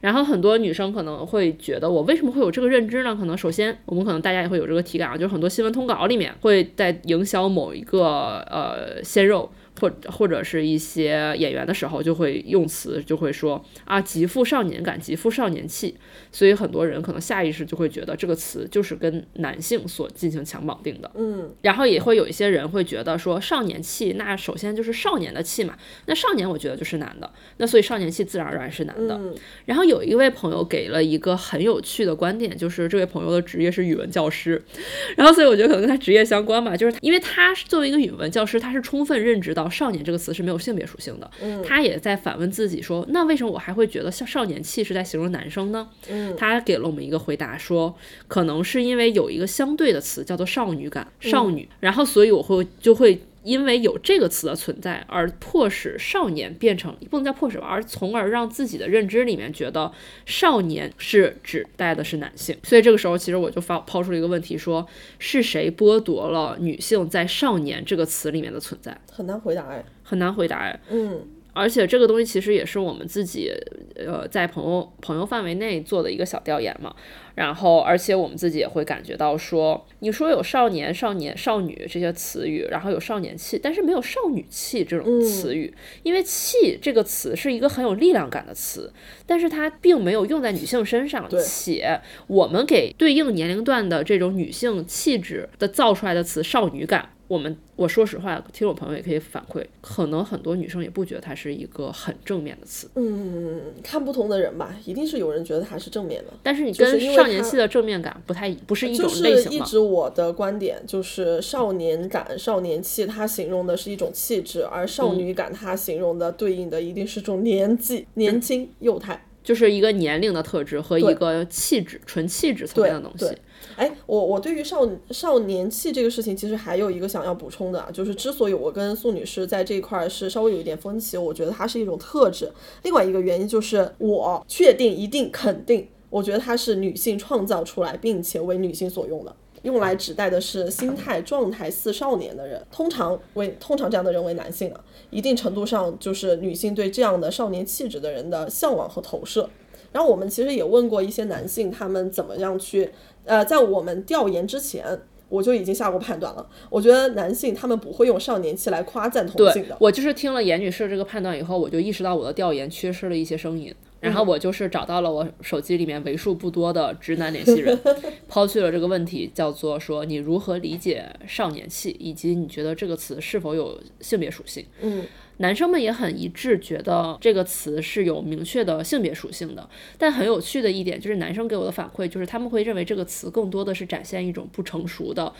然后很多女生可能会觉得，我为什么会有这个认知呢？可能首先，我们可能大家也会有这个体感啊，就是很多新闻通稿里面会在营销某一个呃鲜肉。或或者是一些演员的时候，就会用词就会说啊，极富少年感，极富少年气，所以很多人可能下意识就会觉得这个词就是跟男性所进行强绑定的。嗯，然后也会有一些人会觉得说少年气，那首先就是少年的气嘛，那少年我觉得就是男的，那所以少年气自然而然是男的。然后有一位朋友给了一个很有趣的观点，就是这位朋友的职业是语文教师，然后所以我觉得可能跟他职业相关吧，就是因为他作为一个语文教师，他是充分认知到。少年这个词是没有性别属性的，他也在反问自己说，那为什么我还会觉得像少年气是在形容男生呢？他给了我们一个回答，说可能是因为有一个相对的词叫做少女感，少女，然后所以我会就会。因为有这个词的存在，而迫使少年变成不能叫迫使吧，而从而让自己的认知里面觉得少年是指代的是男性。所以这个时候，其实我就发抛出了一个问题：说是谁剥夺了女性在少年这个词里面的存在？很难回答哎，很难回答哎。嗯。而且这个东西其实也是我们自己，呃，在朋友朋友范围内做的一个小调研嘛。然后，而且我们自己也会感觉到说，你说有少年、少年、少女这些词语，然后有少年气，但是没有少女气这种词语，因为气这个词是一个很有力量感的词，但是它并没有用在女性身上，且我们给对应年龄段的这种女性气质的造出来的词少女感。我们我说实话，听众朋友也可以反馈，可能很多女生也不觉得它是一个很正面的词。嗯，看不同的人吧，一定是有人觉得它是正面的。但是你跟少年气的正面感不太不是一种类型就是一直我的观点就是少年感、少年气，它形容的是一种气质，而少女感它形容的对应的一定是种年纪、年轻、幼态，就是一个年龄的特质和一个气质、纯气质层面的东西。哎，我我对于少少年气这个事情，其实还有一个想要补充的，就是之所以我跟宋女士在这一块是稍微有一点分歧，我觉得它是一种特质。另外一个原因就是，我确定、一定、肯定，我觉得它是女性创造出来，并且为女性所用的，用来指代的是心态状态似少年的人，通常为通常这样的人为男性啊，一定程度上就是女性对这样的少年气质的人的向往和投射。然后我们其实也问过一些男性，他们怎么样去。呃，在我们调研之前，我就已经下过判断了。我觉得男性他们不会用少年气来夸赞同性的。我就是听了严女士这个判断以后，我就意识到我的调研缺失了一些声音。然后我就是找到了我手机里面为数不多的直男联系人，抛去了这个问题，叫做说你如何理解少年气，以及你觉得这个词是否有性别属性。嗯男生们也很一致，觉得这个词是有明确的性别属性的。但很有趣的一点就是，男生给我的反馈就是，他们会认为这个词更多的是展现一种不成熟的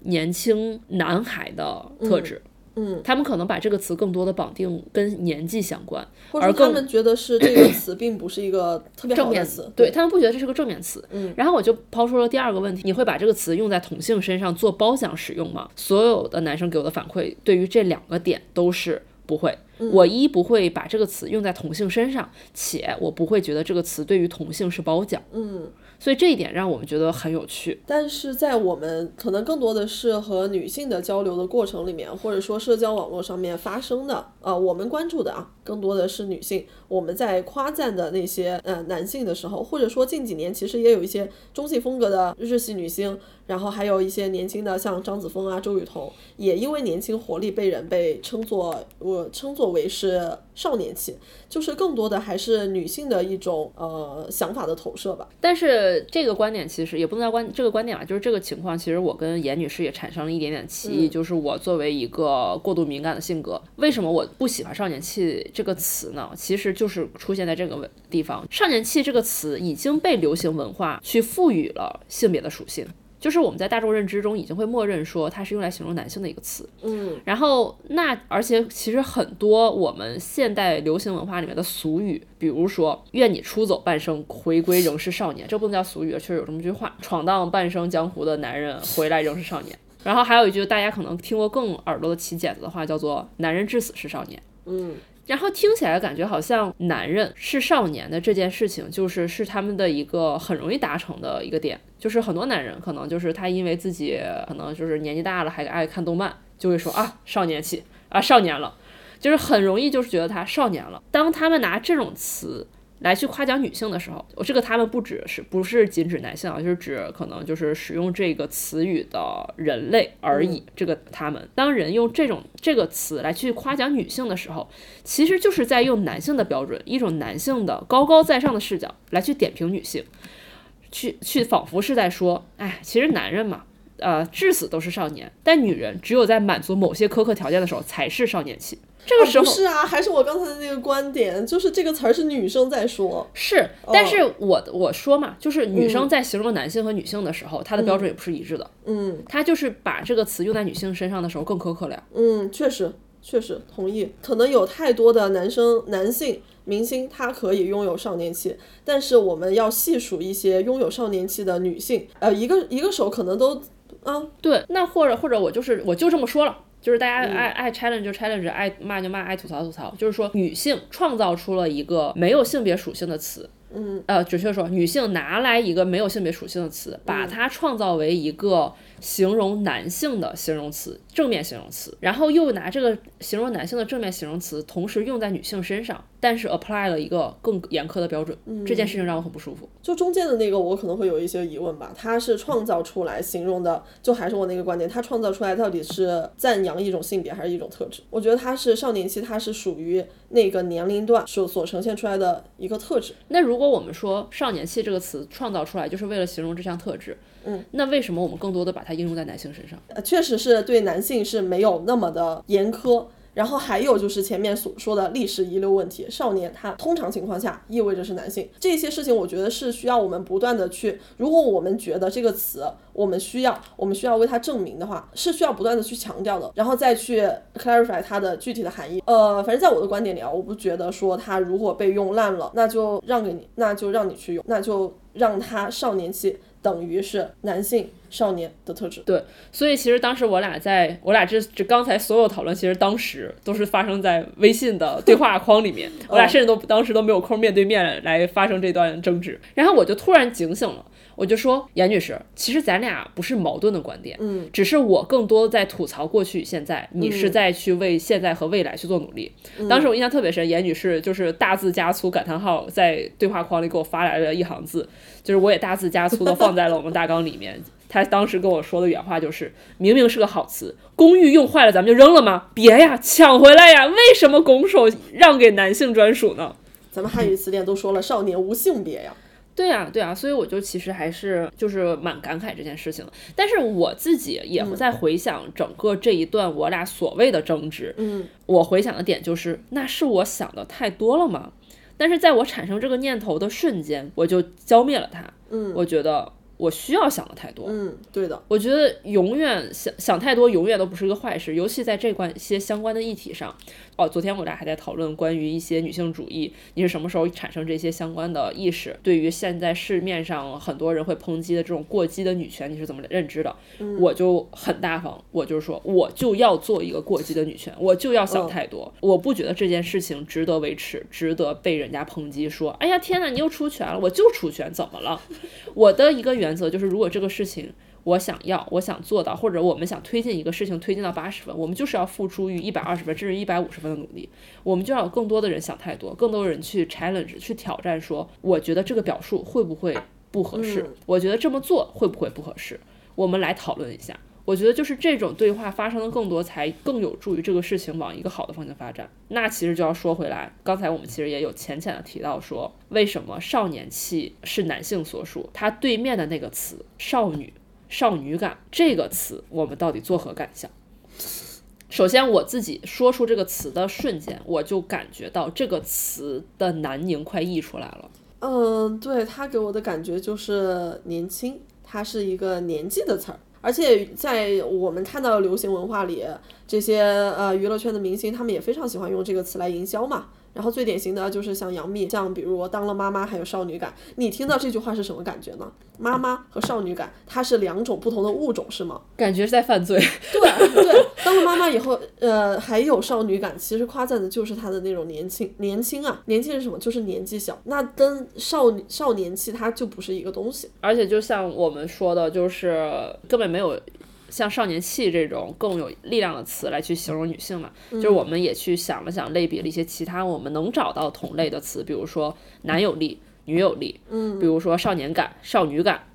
年轻男孩的特质。嗯，他们可能把这个词更多的绑定跟年纪相关，或者而他们觉得是这个词并不是一个特别正面词，对他们不觉得这是个正面词。嗯，然后我就抛出了第二个问题：你会把这个词用在同性身上做褒奖使用吗？所有的男生给我的反馈，对于这两个点都是不会。嗯我一不会把这个词用在同性身上，且我不会觉得这个词对于同性是褒奖。嗯。所以这一点让我们觉得很有趣。但是在我们可能更多的是和女性的交流的过程里面，或者说社交网络上面发生的，呃，我们关注的啊，更多的是女性。我们在夸赞的那些呃男性的时候，或者说近几年其实也有一些中性风格的日系女星，然后还有一些年轻的像张子枫啊、周雨彤，也因为年轻活力被人被称作我称作为是少年气，就是更多的还是女性的一种呃想法的投射吧。但是这个观点其实也不能叫观这个观点吧，就是这个情况，其实我跟严女士也产生了一点点歧义，就是我作为一个过度敏感的性格，为什么我不喜欢“少年气”这个词呢？其实就是出现在这个问地方，“少年气”这个词已经被流行文化去赋予了性别的属性。就是我们在大众认知中已经会默认说它是用来形容男性的一个词，嗯然后那而且其实很多我们现代流行文化里面的俗语，比如说“愿你出走半生，回归仍是少年”，这不能叫俗语，确实有这么句话。闯荡半生江湖的男人回来仍是少年。然后还有一句大家可能听过更耳朵的起茧子的话，叫做“男人至死是少年”。嗯然后听起来感觉好像男人是少年的这件事情，就是是他们的一个很容易达成的一个点。就是很多男人可能就是他因为自己可能就是年纪大了还爱看动漫，就会说啊少年气啊少年了，就是很容易就是觉得他少年了。当他们拿这种词来去夸奖女性的时候，我这个他们不只是不是仅指男性啊，就是指可能就是使用这个词语的人类而已。这个他们当人用这种这个词来去夸奖女性的时候，其实就是在用男性的标准，一种男性的高高在上的视角来去点评女性，去去仿佛是在说，哎，其实男人嘛。呃，至死都是少年，但女人只有在满足某些苛刻条件的时候才是少年期。这个时候、不是啊，还是我刚才的那个观点，就是这个词儿是女生在说。是，但是我我说嘛，就是女生在形容男性和女性的时候，她的标准也不是一致的。嗯她就是把这个词用在女性身上的时候更苛刻了呀。嗯，确实确实同意。可能有太多的男生男性明星，他可以拥有少年期，但是我们要细数一些拥有少年期的女性，呃，一个一个手可能都啊，对，那或者或者我就是我就这么说了。就是大家爱爱 challenge 就 challenge，爱骂就骂，爱吐槽吐槽。就是说，女性创造出了一个没有性别属性的词，嗯，呃，准确说，女性拿来一个没有性别属性的词，把它创造为一个形容男性的形容词，正面形容词，然后又拿这个形容男性的正面形容词，同时用在女性身上，但是 apply 了一个更严苛的标准。这件事情让我很不舒服。就中间的那个我可能会有一些疑问吧，他是创造出来形容的，就还是我那个观点，他创造出来到底是赞扬一种性别还是一种特质？我觉得他是少年期，他是属于那个年龄段所所呈现出来的一个特质。那如果我们说“少年期”这个词创造出来就是为了形容这项特质，嗯，那为什么我们更多的把它应用在男性身上？呃，确实是对男性是没有那么的严苛。然后还有就是前面所说的历史遗留问题，少年他通常情况下意味着是男性，这些事情我觉得是需要我们不断的去，如果我们觉得这个词我们需要，我们需要为它证明的话，是需要不断的去强调的，然后再去 clarify 它的具体的含义。呃，反正在我的观点里啊，我不觉得说它如果被用烂了，那就让给你，那就让你去用，那就让它少年期等于是男性少年的特质。对，所以其实当时我俩在我俩这这刚才所有讨论，其实当时都是发生在微信的对话框里面，我俩甚至都当时都没有空面对面来发生这段争执。然后我就突然警醒了，我就说严女士，其实咱俩不是矛盾的观点，嗯，只是我更多在吐槽过去与现在，你是在去为现在和未来去做努力。当时我印象特别深，严女士就是大字加粗感叹号在对话框里给我发来了一行字，就是我也大字加粗的放在了我们大纲里面。他当时跟我说的原话就是：“明明是个好词，公寓用坏了咱们就扔了吗？别呀，抢回来呀！为什么拱手让给男性专属呢？”咱们汉语词典都说了“少年无性别”呀。对啊，对啊，所以我就其实还是就是蛮感慨这件事情的。但是我自己也在回想整个这一段我俩所谓的争执，嗯，我回想的点就是，那是我想的太多了吗？但是在我产生这个念头的瞬间，我就浇灭了它。嗯，我觉得我需要想的太多。嗯，对的，我觉得永远想想太多，永远都不是一个坏事，尤其在这关些相关的议题上。哦，昨天我俩还在讨论关于一些女性主义，你是什么时候产生这些相关的意识？对于现在市面上很多人会抨击的这种过激的女权，你是怎么认知的？我就很大方，我就是说，我就要做一个过激的女权，我就要想太多，我不觉得这件事情值得维持，值得被人家抨击说，哎呀天呐，你又出拳了，我就出拳，怎么了？我的一个原则就是，如果这个事情。我想要，我想做到，或者我们想推进一个事情，推进到八十分，我们就是要付出于一百二十分甚至一百五十分的努力。我们就要有更多的人想太多，更多的人去 challenge 去挑战，说我觉得这个表述会不会不合适？嗯我觉得这么做会不会不合适？我们来讨论一下。我觉得就是这种对话发生的更多，才更有助于这个事情往一个好的方向发展。那其实就要说回来，刚才我们其实也有浅浅的提到说，为什么少年气是男性所属，它对面的那个词少女。少女感这个词，我们到底作何感想？首先，我自己说出这个词的瞬间，我就感觉到这个词的南宁快溢出来了。嗯，对他给我的感觉就是年轻，它是一个年纪的词儿，而且在我们看到流行文化里，这些呃娱乐圈的明星，他们也非常喜欢用这个词来营销嘛。然后最典型的就是像杨幂，像比如我当了妈妈，还有少女感。你听到这句话是什么感觉呢？妈妈和少女感，它是两种不同的物种，是吗？感觉是在犯罪。对对，当了妈妈以后，呃，还有少女感，其实夸赞的就是她的那种年轻，年轻啊，年轻是什么？就是年纪小。那跟少少年期，它就不是一个东西。而且就像我们说的，就是根本没有。像少年气这种更有力量的词来去形容女性嘛，就是我们也去想了想，类比了一些其他我们能找到同类的词，比如说男友力、女友力，嗯，比如说少年感、少女感，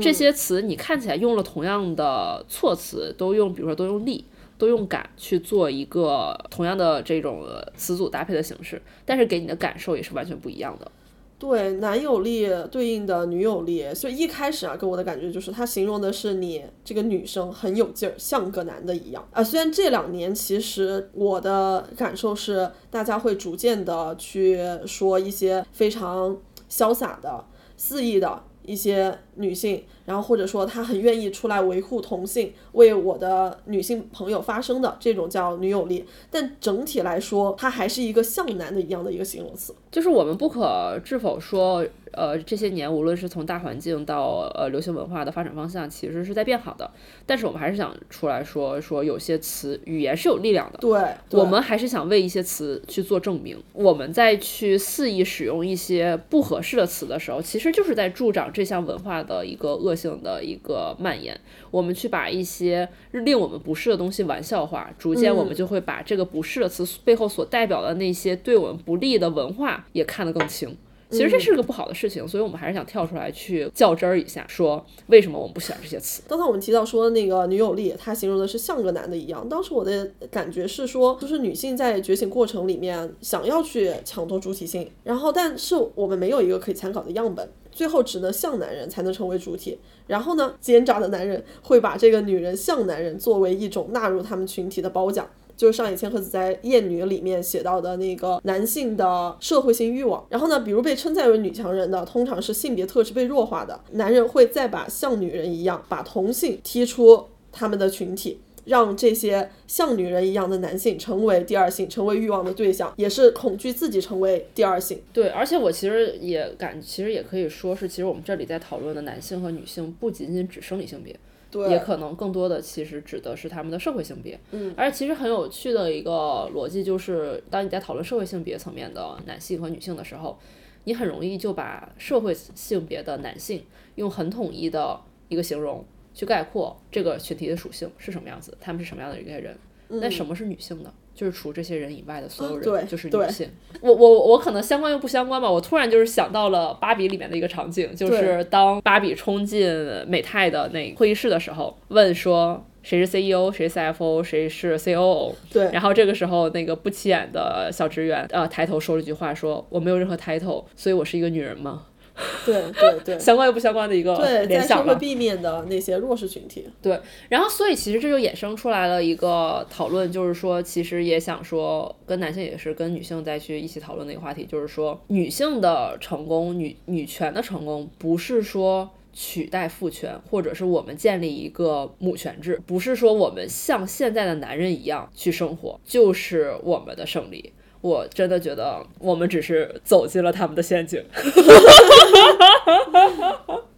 这些词你看起来用了同样的措辞，都用，比如说都用力。都用感去做一个同样的这种词组搭配的形式，但是给你的感受也是完全不一样的。对，男友力对应的女友力，所以一开始啊，给我的感觉就是，他形容的是你这个女生很有劲儿，像个男的一样啊。虽然这两年其实我的感受是，大家会逐渐的去说一些非常潇洒的、肆意的一些女性，然后或者说她很愿意出来维护同性，为我的女性朋友发声的这种叫女友力，但整体来说，它还是一个像男的一样的一个形容词。就是我们不可置否说，呃，这些年无论是从大环境到呃流行文化的发展方向，其实是在变好的。但是我们还是想出来说，说有些词语言是有力量的。对，对我们还是想为一些词去做证明。我们在去肆意使用一些不合适的词的时候，其实就是在助长这项文化的一个恶性的一个蔓延。我们去把一些令我们不适的东西玩笑化，逐渐我们就会把这个不适的词背后所代表的那些对我们不利的文化也看得更清。其实这是个不好的事情，所以我们还是想跳出来去较真儿一下，说为什么我们不喜欢这些词。刚才我们提到说那个女友力，它形容的是像个男的一样。当时我的感觉是说，就是女性在觉醒过程里面想要去抢夺主体性，然后但是我们没有一个可以参考的样本，最后只能像男人才能成为主体。然后呢，奸诈的男人会把这个女人像男人作为一种纳入他们群体的褒奖。就是上野千鹤子在《厌女》里面写到的那个男性的社会性欲望。然后呢，比如被称赞为女强人的，通常是性别特质被弱化的男人，会再把像女人一样把同性踢出他们的群体。让这些像女人一样的男性成为第二性，成为欲望的对象，也是恐惧自己成为第二性。对，而且我其实也感，其实也可以说是，其实我们这里在讨论的男性和女性，不仅仅指生理性别，对，也可能更多的其实指的是他们的社会性别。嗯，而其实很有趣的一个逻辑就是，当你在讨论社会性别层面的男性和女性的时候，你很容易就把社会性别的男性用很统一的一个形容去概括这个群体的属性是什么样子，他们是什么样的一个人。那什么是女性呢？就是除这些人以外的所有人，就是女对性。我我我可能相关又不相关吧。我突然就是想到了芭比里面的一个场景，就是当芭比冲进美泰的那会议室的时候，问说谁是 CEO，谁是 CFO，谁是 COO。对，然后这个时候，那个不起眼的小职员呃抬头说了一句话，说我没有任何 title，所以我是一个女人吗？对对对相关又不相关的一个对，在社联想了。会避免的那些弱势群体。对，然后所以其实这就衍生出来了一个讨论，就是说，其实也想说，跟男性也是跟女性再去一起讨论的一个话题，就是说，女性的成功，女女权的成功，不是说。取代父权，或者是我们建立一个母权制，不是说我们像现在的男人一样去生活，就是我们的胜利。我真的觉得我们只是走进了他们的陷阱。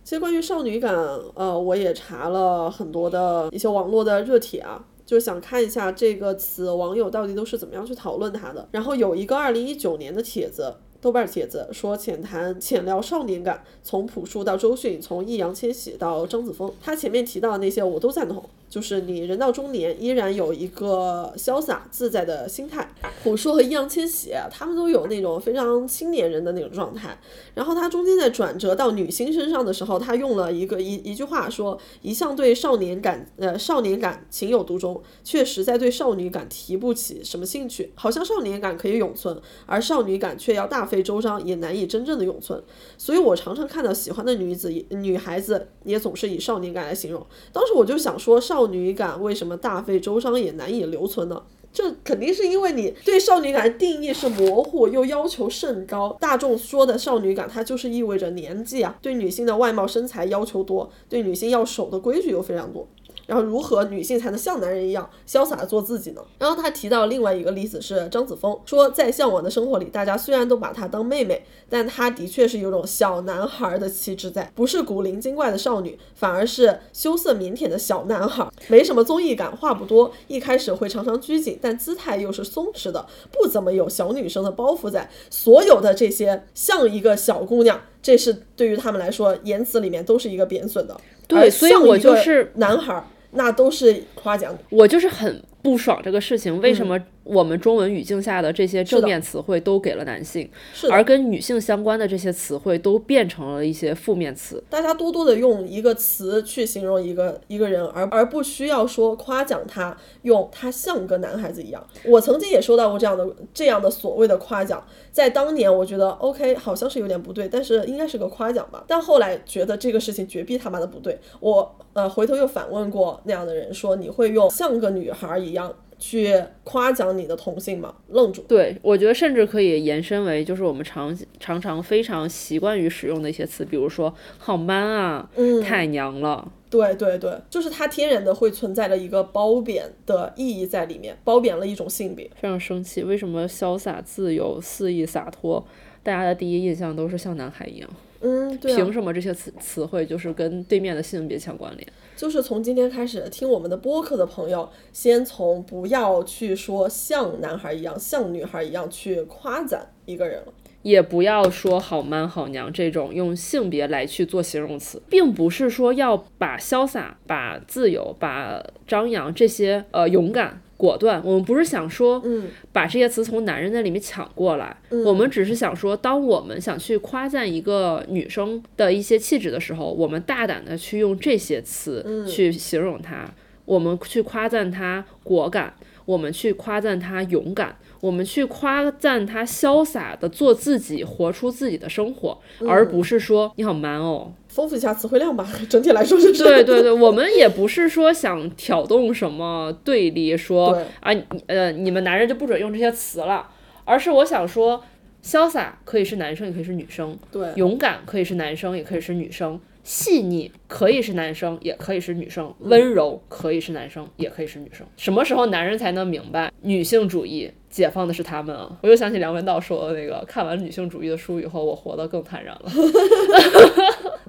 其实关于少女感，呃，我也查了很多的一些网络的热帖啊，就想看一下这个词网友到底都是怎么样去讨论它的。然后有一个二零一九年的帖子。豆瓣帖子说浅谈浅聊少年感，从朴树到周迅，从易烊千玺到张子枫，他前面提到的那些我都赞同。就是你人到中年依然有一个潇洒自在的心态。朴树和易烊千玺他们都有那种非常青年人的那种状态。然后他中间在转折到女星身上的时候，他用了一个一一句话说：“一向对少年感呃少年感情有独钟，却实在对少女感提不起什么兴趣。好像少年感可以永存，而少女感却要大费周章也难以真正的永存。所以我常常看到喜欢的女子女孩子也总是以少年感来形容。当时我就想说少。少女感为什么大费周章也难以留存呢？这肯定是因为你对少女感的定义是模糊又要求甚高。大众说的少女感，它就是意味着年纪啊，对女性的外貌身材要求多，对女性要守的规矩又非常多。然后如何女性才能像男人一样潇洒的做自己呢？然后他提到另外一个例子是张子枫，说在向往的生活里，大家虽然都把她当妹妹，但她的确是有种小男孩的气质在，不是古灵精怪的少女，反而是羞涩腼腆的小男孩，没什么综艺感，话不多，一开始会常常拘谨，但姿态又是松弛的，不怎么有小女生的包袱在。所有的这些像一个小姑娘，这是对于他们来说，言辞里面都是一个贬损的。对，所以我就是男孩。那都是夸奖，我就是很不爽这个事情，为什么？我们中文语境下的这些正面词汇都给了男性，而跟女性相关的这些词汇都变成了一些负面词。大家多多的用一个词去形容一个一个人，而而不需要说夸奖他，用他像个男孩子一样。我曾经也收到过这样的这样的所谓的夸奖，在当年我觉得 OK 好像是有点不对，但是应该是个夸奖吧。但后来觉得这个事情绝逼他妈的不对。我呃回头又反问过那样的人说，你会用像个女孩一样？去夸奖你的同性吗？愣住。对，我觉得甚至可以延伸为，就是我们常常常非常习惯于使用的一些词，比如说好 man 啊，嗯，太娘了。对对对，就是它天然的会存在着一个褒贬的意义在里面，褒贬了一种性别。非常生气，为什么潇洒自由、肆意洒脱，大家的第一印象都是像男孩一样？嗯，凭什么这些词词汇就是跟对面的性别相关联？就是从今天开始听我们的播客的朋友，先从不要去说像男孩一样、像女孩一样去夸赞一个人了，也不要说好 man 好娘这种用性别来去做形容词，并不是说要把潇洒、把自由、把张扬这些呃勇敢。果断，我们不是想说，嗯，把这些词从男人那里面抢过来，嗯，我们只是想说，当我们想去夸赞一个女生的一些气质的时候，我们大胆的去用这些词去形容她，我们去夸赞她果敢，我们去夸赞她勇敢。我们去夸赞他潇洒的做自己，活出自己的生活，而不是说你好 man 哦，丰富一下词汇量吧。整体来说就是对对对，我们也不是说想挑动什么对立，说啊呃你们男人就不准用这些词了，而是我想说，潇洒可以是男生，也可以是女生；对，勇敢可以是男生，也可以是女生。细腻可以是男生，也可以是女生；温柔可以是男生，也可以是女生。什么时候男人才能明白女性主义解放的是他们啊？我又想起梁文道说的那个，看完女性主义的书以后，我活得更坦然了。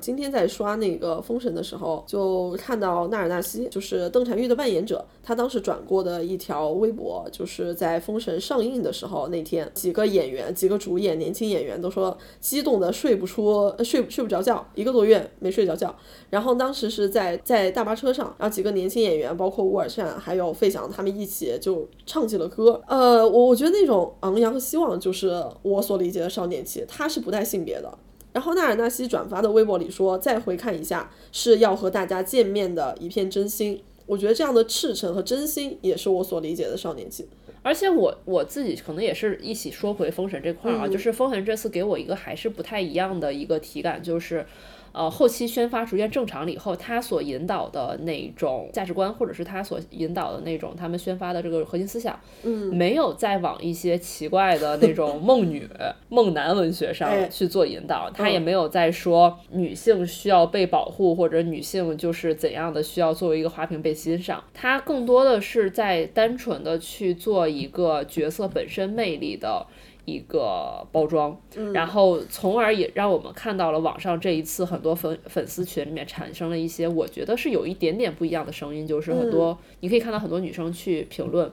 今天在刷那个《封神》的时候，就看到纳尔纳西，就是邓婵玉的扮演者，他当时转过的一条微博，就是在《封神》上映的时候那天，几个演员、几个主演、年轻演员都说激动的睡不出、睡睡不着觉，一个多月没睡着觉。然后当时是在在大巴车上，然后几个年轻演员，包括乌尔善还有费翔，他们一起就唱起了歌。呃，我我觉得那种昂扬和希望，就是我所理解的少年气，它是不带性别的。然后纳尔纳西转发的微博里说：“再回看一下，是要和大家见面的一片真心。我觉得这样的赤诚和真心，也是我所理解的少年气。而且我我自己可能也是一起说回封神这块儿啊，就是封神这次给我一个还是不太一样的一个体感，就是。呃，后期宣发逐渐正常了以后，他所引导的那种价值观，或者是他所引导的那种他们宣发的这个核心思想，嗯，没有再往一些奇怪的那种 梦女、梦男文学哎上去做引导，他也没有再说女性需要被保护，或者女性就是怎样的需要作为一个花瓶被欣赏，他更多的是在单纯的去做一个角色本身魅力的。一个包装，然后从而也让我们看到了网上这一次很多粉粉丝群里面产生了一些我觉得是有一点点不一样的声音，就是很多、你可以看到很多女生去评论、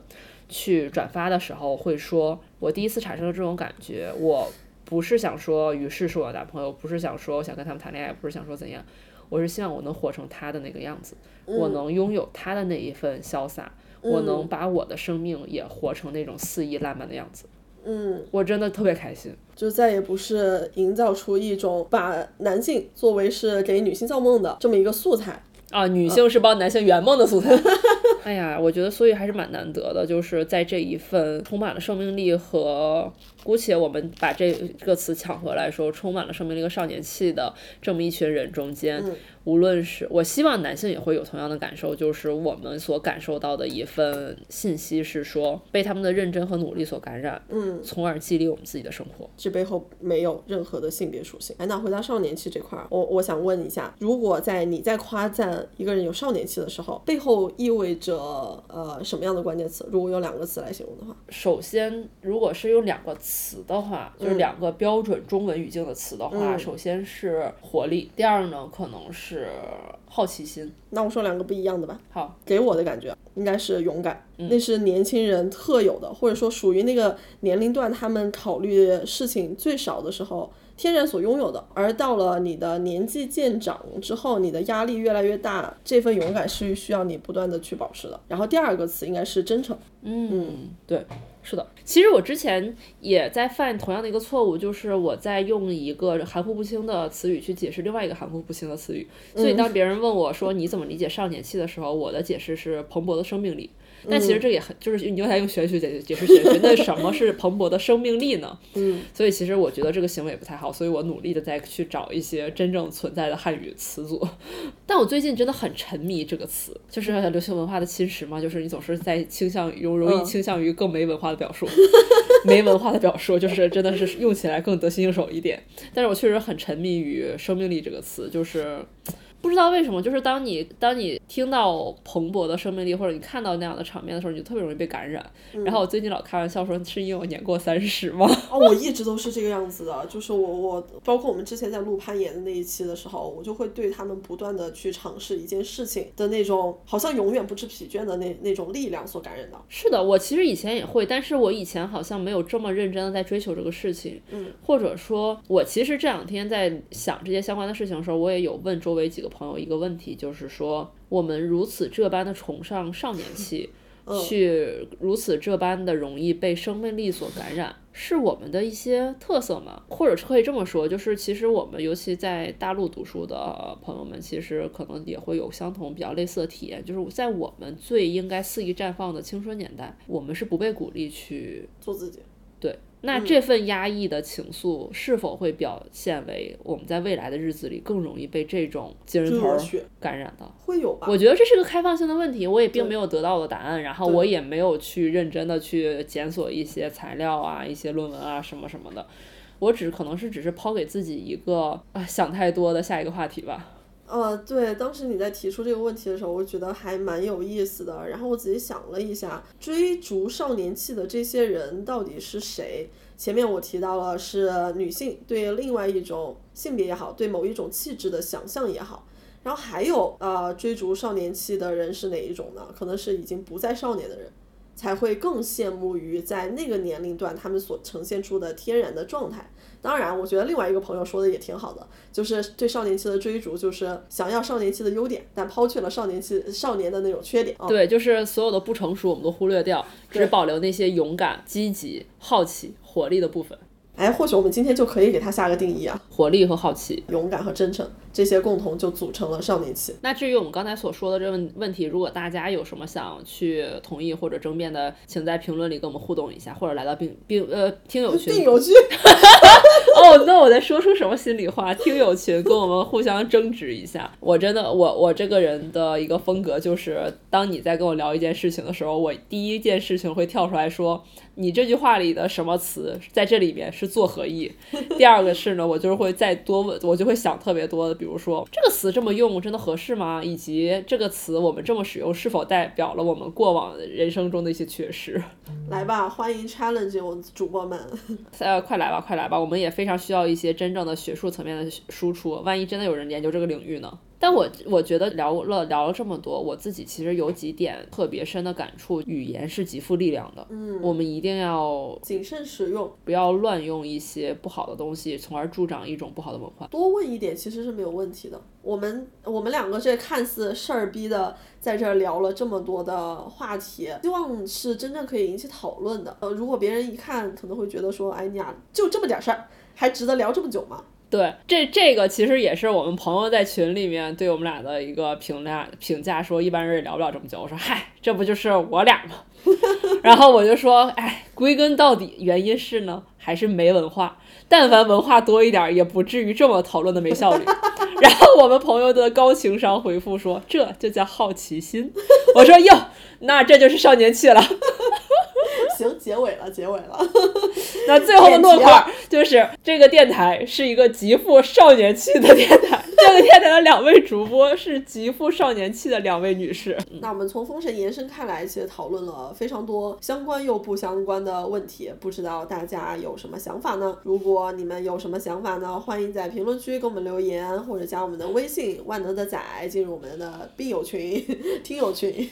去转发的时候会说，我第一次产生了这种感觉，我不是想说于是是我的男朋友，不是想说我想跟他们谈恋爱，不是想说怎样，我是希望我能活成他的那个样子，我能拥有他的那一份潇洒，我能把我的生命也活成那种肆意烂漫的样子。嗯，我真的特别开心。就再也不是营造出一种把男性作为是给女性造梦的这么一个素材。啊，女性是帮男性圆梦的素材。哎呀，我觉得所以还是蛮难得的，就是在这一份充满了生命力和，姑且我们把这个词抢回来说，充满了生命力和少年气的这么一群人中间，无论是我希望男性也会有同样的感受，就是我们所感受到的一份信息是说，被他们的认真和努力所感染，嗯，从而激励我们自己的生活。这背后没有任何的性别属性。哎，那回到少年气这块儿，我我想问一下，如果在你在夸赞一个人有少年气的时候，背后意味着呃什么样的关键词？如果用两个词来形容的话，首先，如果是用两个词的话，就是两个标准中文语境的词的话，首先是活力，第二呢可能是好奇心。那我说两个不一样的吧。好，给我的感觉应该是勇敢，那是年轻人特有的，或者说属于那个年龄段他们考虑事情最少的时候。天然所拥有的，而到了你的年纪渐长之后，你的压力越来越大，这份勇敢是需要你不断的去保持的。然后第二个词应该是真诚，嗯，对，是的。其实我之前也在犯同样的一个错误，就是我在用一个含糊不清的词语去解释另外一个含糊不清的词语。所以当别人问我说你怎么理解少年气的时候，我的解释是蓬勃的生命力。但其实这也很，就是你又在用玄学解解释玄学，那什么是蓬勃的生命力呢？嗯，所以其实我觉得这个行为不太好，所以我努力的在去找一些真正存在的汉语词组。但我最近真的很沉迷这个词，就是流行文化的侵蚀嘛，就是你总是在倾向于容易倾向于更没文化的表述，没文化的表述，就是真的是用起来更得心应手一点。但是我确实很沉迷于生命力这个词，就是。不知道为什么，就是当你当你听到蓬勃的生命力，或者你看到那样的场面的时候，你就特别容易被感染。然后我最近老开玩笑说，是因为我年过三十吗？哦，我一直都是这个样子的，就是我我包括我们之前在录攀岩的那一期的时候，我就会对他们不断的去尝试一件事情的那种，好像永远不知疲倦的那那种力量所感染到。是的，我其实以前也会，但是我以前好像没有这么认真的在追求这个事情。嗯，或者说，我其实这两天在想这些相关的事情的时候，我也有问周围几个朋友一个问题，就是说，我们如此这般的崇尚少年气。去如此这般的容易被生命力所感染，是我们的一些特色吗？或者是可以这么说，就是其实我们尤其在大陆读书的朋友们，其实可能也会有相同比较类似的体验，就是在我们最应该肆意绽放的青春年代，我们是不被鼓励去做自己。对，那这份压抑的情愫是否会表现为我们在未来的日子里更容易被这种精神头感染到？会有吧？我觉得这是个开放性的问题，我也并没有得到我的答案，然后我也没有去认真的去检索一些材料啊、一些论文啊什么什么的，我只可能是只是抛给自己一个啊想太多的下一个话题吧。呃，对，当时你在提出这个问题的时候，我觉得还蛮有意思的。然后我仔细想了一下，追逐少年气的这些人到底是谁？前面我提到了是女性对另外一种性别也好，对某一种气质的想象也好。然后还有呃，追逐少年气的人是哪一种呢？可能是已经不再少年的人，才会更羡慕于在那个年龄段他们所呈现出的天然的状态。当然，我觉得另外一个朋友说的也挺好的，就是对少年期的追逐，就是想要少年期的优点，但抛去了少年期少年的那种缺点。哦、对，就是所有的不成熟我们都忽略掉，只保留那些勇敢、积极、好奇、活力的部分。哎，或许我们今天就可以给他下个定义啊，活力和好奇。勇敢和真诚，这些共同就组成了少年期。那至于我们刚才所说的这问问题，如果大家有什么想去同意或者争辩的，请在评论里跟我们互动一下，或者来到并并呃听友群。听友群，哦，那我在说出什么心里话？听友群跟我们互相争执一下。我真的，我我这个人的一个风格就是，当你在跟我聊一件事情的时候，我第一件事情会跳出来说，你这句话里的什么词在这里面是作何意？第二个是呢，我就是会再多问，我就会想特别多的，比如说这个词这么用真的合适吗？以及这个词我们这么使用是否代表了我们过往人生中的一些缺失？来吧，欢迎 challenge 我主播们。呃，快来吧，快来吧！我们也非常需要一些真正的学术层面的输出。万一真的有人研究这个领域呢？但我我觉得聊了聊了这么多，我自己其实有几点特别深的感触：语言是极富力量的。嗯，我们一定要谨慎使用，不要乱用一些不好的东西，从而助长一种不好的文化。多问一点其实是没有问题的。我们我们两个这看似事儿逼的，在这儿聊了这么多的话题，希望是真正可以引起讨论的。呃，如果别人一看，可能会觉得说，哎，你俩就这么点事儿，还值得聊这么久吗？对，这这个其实也是我们朋友在群里面对我们俩的一个评价评价，说一般人也聊不了这么久。我说，嗨，这不就是我俩吗？然后我就说，哎，归根到底，原因是呢，还是没文化。但凡文化多一点，也不至于这么讨论的没效率。然后我们朋友的高情商回复说，这就叫好奇心。我说哟，那这就是少年气了。行，结尾了，结尾了。那最后的落款就是这个电台是一个极富少年气的电台，这个电台的两位主播是极富少年气的两位女士。那我们从封神延伸开来，其实讨论了非常多相关又不相关的问题，不知道大家有什么想法呢？如果你们有什么想法呢，欢迎在评论区给我们留言，或者加我们的微信“万能的仔”进入我们的病友群、听友群，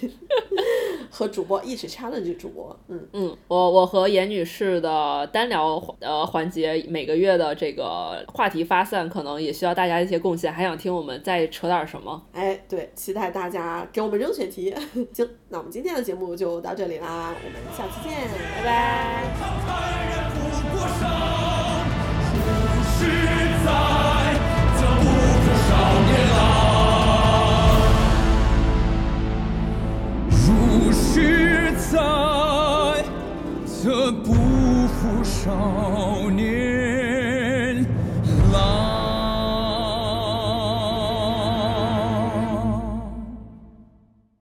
和主播一起 challenge 主播。嗯，嗯，我我和严女士的单聊呃环节，每个月的这个话题发散，可能也需要大家一些贡献。还想听我们再扯点什么？哎，对，期待大家给我们扔选题。行，那我们今天的节目就到这里啦，我们下期见，拜拜。看人不过伤，是在这不可少年郎。如是在的不负少年。